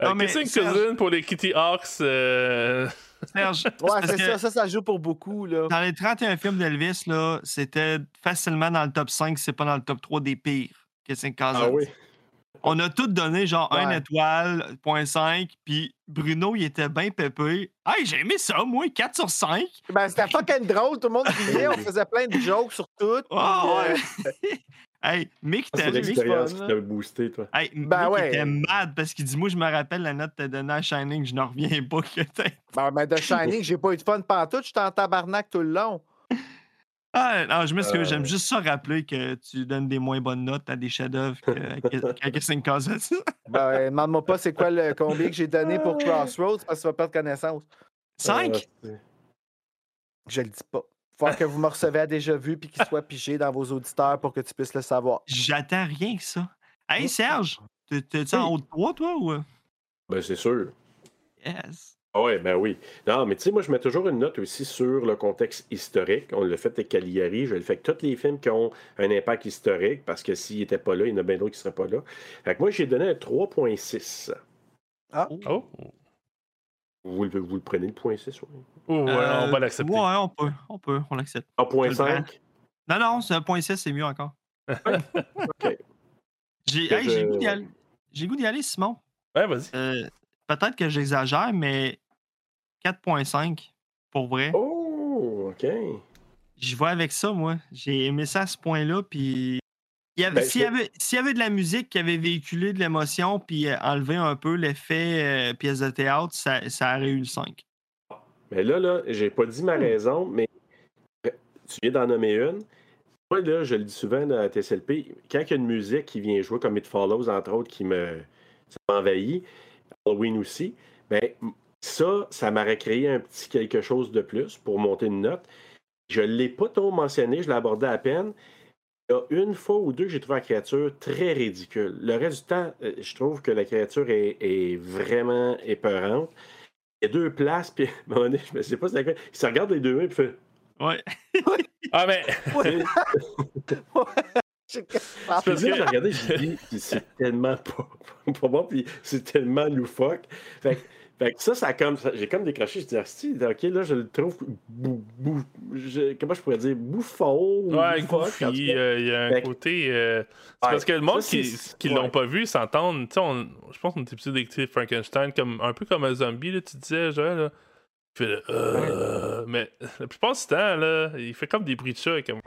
Non, mais Kissing Serge- Cousin pour les Kitty Hawks. euh, Serge, Ouais, c'est ça, ça, ça joue pour beaucoup, là. Dans les 31 films d'Elvis, là, c'était facilement dans le top 5, si c'est pas dans le top 3 des pires. Kissing Cousins. Ah oui. On a tous donné genre 1 Ouais. étoile, 0.5, puis Bruno, il était bien pépé. Hey, j'ai aimé ça, moi, 4 sur 5. Ben, c'était fucking drôle, tout le monde riait, on faisait plein de jokes sur tout. Puis, euh, ouais. hey, Mick, Ah, C'est t'as- l'expérience fun, qui t'a boosté, toi. hey, Ben Mick ouais. était mad parce qu'il dit Moi, je me rappelle la note que t'as donnée à Shining, je n'en reviens pas que t'as. Ben, ben, de Shining, j'ai pas eu de fun pantoute, j'étais en tabarnak tout le long. Ah, non, je m'excuse, Euh. j'aime juste ça rappeler que tu donnes des moins bonnes notes à des chefs-d'œuvre qu'à Kissing Cousins. Ben, demande-moi pas c'est quoi le combien que j'ai donné pour Crossroads parce que tu vas perdre connaissance. 5 Ah, c'est- Je le dis pas. Faut que vous me recevez à déjà vu puis qu'il soit pigé dans vos auditeurs pour que tu puisses le savoir. J'attends rien que ça. Hey Serge, t'es- t'es-tu en Oui. haut de 3, toi, ou? euh? Ben, c'est sûr. Yes. Ah ouais, ben oui. Non, mais tu sais, moi, je mets toujours une note aussi sur le contexte historique. On l'a fait avec Caligari. Je le fais avec tous les films qui ont un impact historique, parce que s'il n'était pas là, il y en a bien d'autres qui ne seraient pas là. Fait que moi, j'ai donné un 3.6. Oh. Vous, le- vous le prenez le point 6, oui. Oh, ouais, on va Euh, l'accepter. Ouais, on peut, on peut, on l'accepte. Ah, point Je le 5. Non, non, c'est un point 6, c'est mieux encore. OK. J'ai hey, je- goût d'y aller. J'ai le goût d'y aller, Simon. Ouais, vas-y. Euh, Peut-être que j'exagère, mais 4.5 pour vrai. Oh, OK. Je vais avec ça, moi. J'ai aimé ça à ce point-là. Puis Ben, s'il y, avait, s'il y avait de la musique qui avait véhiculé de l'émotion, puis euh, enlevé un peu l'effet euh, pièce de théâtre, ça, ça aurait eu le 5. Mais là, là, j'ai pas dit ma raison, mais tu viens d'en nommer une. Moi, là, je le dis souvent à TSLP, quand il y a une musique qui vient jouer comme It Follows, entre autres, qui me ça m'envahit, Halloween aussi, ben ça, ça m'aurait créé un petit quelque chose de plus pour monter une note. Je ne l'ai pas trop mentionné, je l'ai abordé à peine. Il y a une fois ou deux que j'ai trouvé la créature très ridicule. Le reste du temps, euh, je trouve que la créature est, est vraiment épeurante. Il y a deux places, puis à un moment donné, je ne sais pas c'est laquelle. Il se regarde les deux mains, puis fait. Ouais. Ah, mais parce que- j'ai regardé, j'ai dit, c'est tellement pas, pas bon, puis c'est tellement loufoque. Fait, que- fait que ça, ça a comme, ça- j'ai comme décroché, je dis, Asti, ok, là, je le trouve, bou- bou- je- comment je pourrais dire, bouffon. ou Ouais, goofy, euh, il y a un Fait côté. euh, c'est Ouais, parce que le monde ça, qui, qui l'ont ouais. pas vu s'entendent. Tu sais, on- je pense qu'on était plus d'écouter Frankenstein comme, un peu comme un zombie, là, tu disais, genre, là. Fait, euh, Mais la plupart du temps, là, il fait comme des bruits de chat. Comme...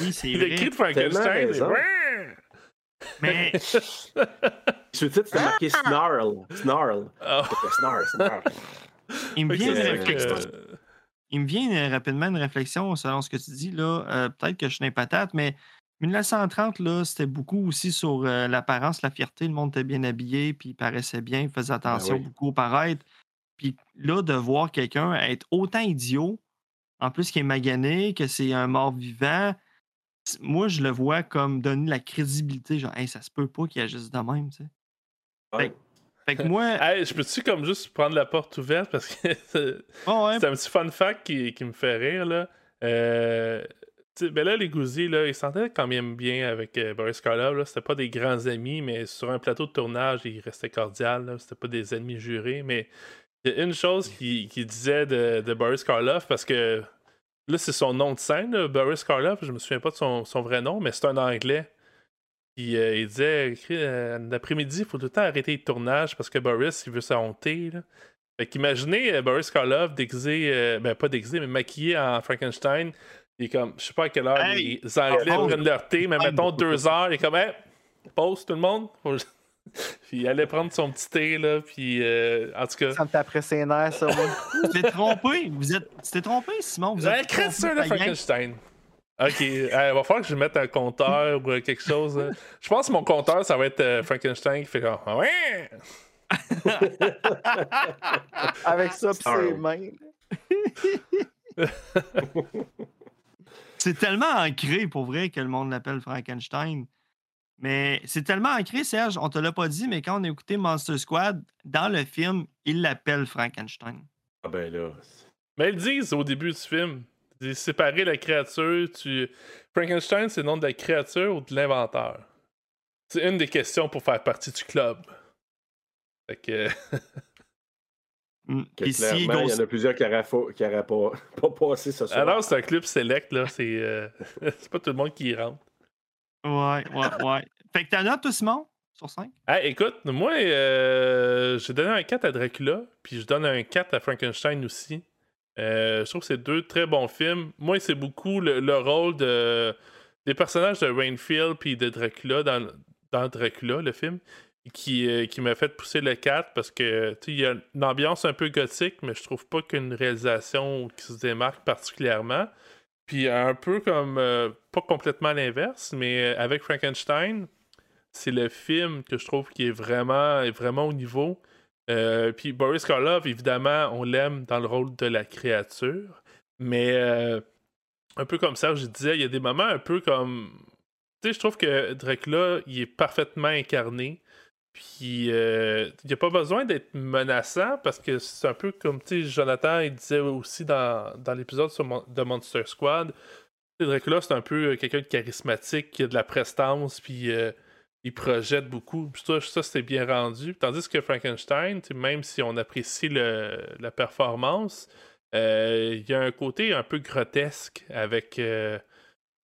Oui, c'est Le cri de Frankenstein. Mais Sur le titre, c'était marqué Snarl. Snarl. Ah, Snarl, snarl. il me vient, une c'est réflexion, que- il me vient euh, rapidement une réflexion selon ce que tu dis. là. Euh, Peut-être que je suis une patate, mais 1930, là, c'était beaucoup aussi sur euh, l'apparence, la fierté. Le monde était bien habillé, puis il paraissait bien, il faisait attention oui. beaucoup au paraître. Puis là, de voir quelqu'un être autant idiot, en plus qu'il est magané, que c'est un mort vivant, moi, je le vois comme donner la crédibilité. Genre, hey, ça se peut pas qu'il agisse de même, tu sais. Ouais. Fait que moi, Hey, je peux-tu comme juste prendre la porte ouverte? Parce que c'est oh, ouais, un petit fun fact qui, qui me fait rire là. Euh, ben là, les Gouzies, là, ils s'entendaient quand même bien avec euh, Boris Karloff. là. C'était pas des grands amis, mais sur un plateau de tournage, ils restaient cordiales. là. C'était pas des ennemis jurés. Mais il y a une chose qu'il qu'il disait de, de Boris Karloff, parce que là, c'est son nom de scène, là, Boris Karloff. Je me souviens pas de son, son vrai nom, mais c'est un anglais. Puis euh, il disait, écrit, euh, l'après-midi, il faut tout le temps arrêter le tournage parce que Boris, il veut sa honter. Là. Fait qu'imaginez euh, Boris Karloff déguisé, euh, ben pas déguisé, mais maquillé en Frankenstein. Il est comme, je sais pas à quelle heure Hey! les Anglais Oh! prennent leur thé, mais mettons deux heures, il est comme, hey, pause tout le monde. Puis il allait prendre son petit thé, là, puis euh, en tout cas. Ça me taperait ses nerfs, ça, moi. tu t'es trompé. Vous êtes, tu t'es trompé, Simon. Vous êtes le. Frankenstein. Ok, il va falloir que je mette un compteur ou euh, quelque chose. Je pense que mon compteur, ça va être euh, Frankenstein qui fait comme, Ah ouais! Avec ça, pis ses mains. C'est tellement ancré pour vrai que le monde l'appelle Frankenstein. Mais c'est tellement ancré, Serge, on te l'a pas dit, mais quand on a écouté Monster Squad, dans le film, il l'appelle Frankenstein. Ah ben là. Mais ils le disent au début du film. Ils disent séparer la créature. Tu... Frankenstein, c'est le nom de la créature ou de l'inventeur? C'est une des questions pour faire partie du club. Fait que. Mm. que clairement, il y en a plusieurs qui n'auraient pas, pas, pas passé ce soir. Alors, c'est un club select, là. C'est euh, c'est pas tout le monde qui y rentre. Ouais, ouais, ouais. Fait que ta note, toi, Simon, sur 5? Ah, écoute, moi, euh, j'ai donné un 4 à Dracula, puis je donne un 4 à Frankenstein aussi. Euh, je trouve que c'est deux très bons films. Moi, c'est beaucoup le, le rôle de, des personnages de Rainfield puis de Dracula dans, Dracula, le film, qui, euh, qui m'a fait pousser le 4 parce que il y a une ambiance un peu gothique, mais je trouve pas qu'une réalisation qui se démarque particulièrement. Puis un peu comme, euh, pas complètement l'inverse, mais euh, avec Frankenstein, c'est le film que je trouve qui est vraiment, vraiment au niveau. Euh, puis Boris Karloff, évidemment, on l'aime dans le rôle de la créature, mais un peu comme ça, je disais, il y a des moments un peu comme. Tu sais, je trouve que Dracula, il est parfaitement incarné. Puis, euh, il n'y a pas besoin d'être menaçant parce que c'est un peu comme, Jonathan, il disait aussi dans, dans l'épisode de Monster Squad. Dracula, c'est un peu euh, quelqu'un de charismatique, qui a de la prestance, puis euh, il projette beaucoup. ça, ça c'était bien rendu. Tandis que Frankenstein, même si on apprécie le, la performance, euh, il y a un côté un peu grotesque avec, euh,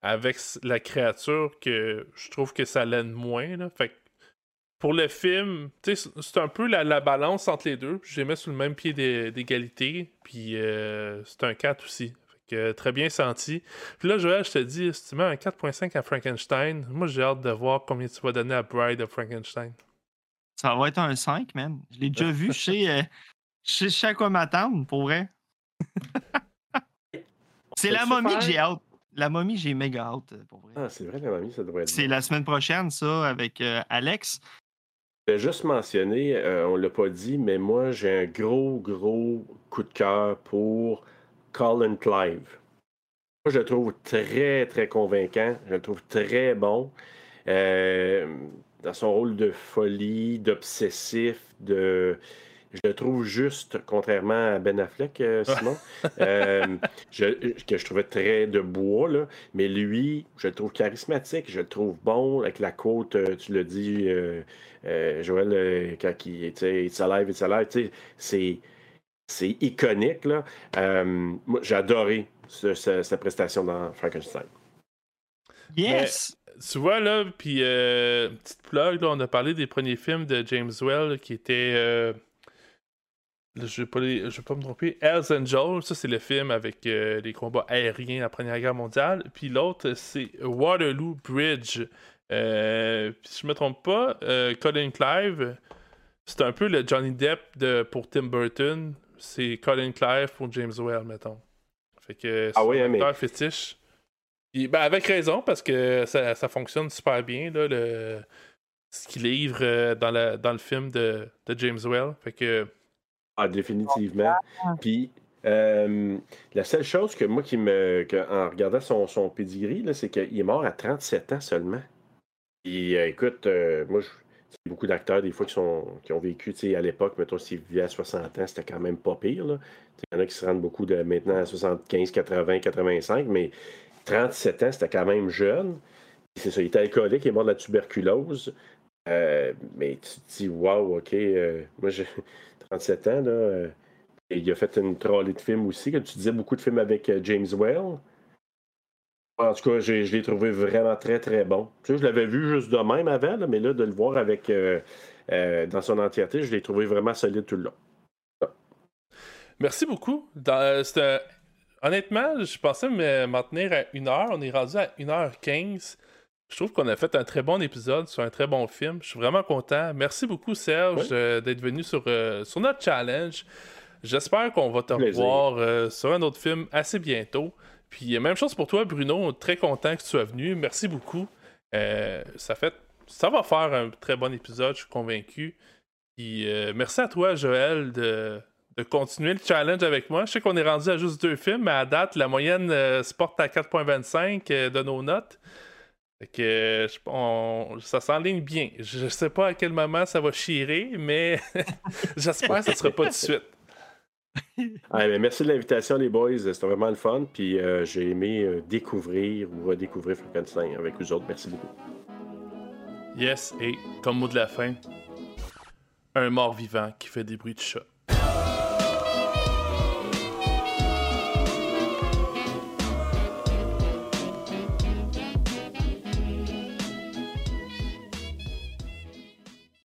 avec la créature que je trouve que ça l'aide moins. Là. Fait pour le film, c'est un peu la, balance entre les deux. Je les mets sur le même pied d'égalité. Puis euh, c'est un 4 aussi. Que, très bien senti. Puis là, Joël, je te dis, si tu mets un 4.5 à Frankenstein, moi j'ai hâte de voir combien tu vas donner à Bride of Frankenstein. Ça va être un 5, man. Je l'ai déjà vu chez, euh, chez, chez quoi m'attendre, pour vrai. c'est la momie que j'ai hâte. La momie, j'ai méga hâte, pour vrai. Ah, c'est vrai, la momie, ça devrait être. C'est la semaine prochaine, ça, avec euh, Alex. Vais juste mentionner, euh, on l'a pas dit, mais moi, j'ai un gros, gros coup de cœur pour Colin Clive. Je le trouve très, très convaincant. Je le trouve très bon. Euh, dans son rôle de folie, d'obsessif, de. Je le trouve juste, contrairement à Ben Affleck, euh, Simon, que je trouvais très de bois, là, mais lui, je le trouve charismatique, je le trouve bon, avec la côte, tu l'as dit, euh, Joël, euh, quand il était It's Alive, It's Alive, c'est, c'est iconique. Là. Euh, moi, j'ai adoré sa, prestation dans Frankenstein. Yes! tu vois, là, puis petite plug, là, on a parlé des premiers films de James Well qui étaient. Je ne vais, pas me tromper. Hells Angel, ça c'est le film avec les combats aériens à la Première Guerre mondiale. Puis l'autre, c'est Waterloo Bridge. Euh, si je me trompe pas, euh, Colin Clive, c'est un peu le Johnny Depp de, pour Tim Burton. C'est Colin Clive pour James Well, mettons. Fait que c'est ah oui, un hein, fétiche. ben, avec raison, parce que ça, ça fonctionne super bien, là, le, ce qu'il livre euh, dans, la, dans le film de, de James Well. Fait que... Ah, définitivement. Puis, la seule chose que moi qui me. en regardant son, son pedigree, c'est qu'il est mort à 37 ans seulement. Euh, écoute, euh, moi, j'ai beaucoup d'acteurs, des fois, qui, sont, qui ont vécu, à l'époque, mettons, s'ils vivaient à 60 ans, c'était quand même pas pire. Il y en a qui se rendent beaucoup de maintenant à 75, 80, 85, mais 37 ans, c'était quand même jeune. C'est ça, il était alcoolique, il est mort de la tuberculose. Euh, mais tu te dis, waouh, OK, moi, j'ai 37 ans, là. et il a fait une trolley de films aussi, tu disais, beaucoup de films avec James Well. En tout cas, je l'ai trouvé vraiment très, très bon. Je l'avais vu juste de même avant, mais là, de le voir avec euh, euh, dans son entièreté, je l'ai trouvé vraiment solide tout le long. Merci beaucoup. Euh, honnêtement, je pensais me maintenir à une heure. On est rendu à 1h15. Je trouve qu'on a fait un très bon épisode sur un très bon film. Je suis vraiment content. Merci beaucoup, Serge, d'être venu sur, sur notre challenge. J'espère qu'on va te revoir sur un autre film assez bientôt. Puis même chose pour toi, Bruno. Très content que tu sois venu. Merci beaucoup. Euh, ça fait, ça va faire un très bon épisode, je suis convaincu. Puis euh, merci à toi, Joël, de, continuer le challenge avec moi. Je sais qu'on est rendu à juste deux films, mais à date, la moyenne euh, se porte à 4.25 de nos notes. Fait que ça s'enligne bien. Je sais pas à quel moment ça va chirer, mais j'espère que ça sera pas tout de suite. merci de l'invitation, les boys. C'était vraiment le fun. Puis euh, j'ai aimé euh, découvrir ou redécouvrir Frankenstein avec vous autres. Merci beaucoup. Yes, et comme mot de la fin, un mort vivant qui fait des bruits de chat.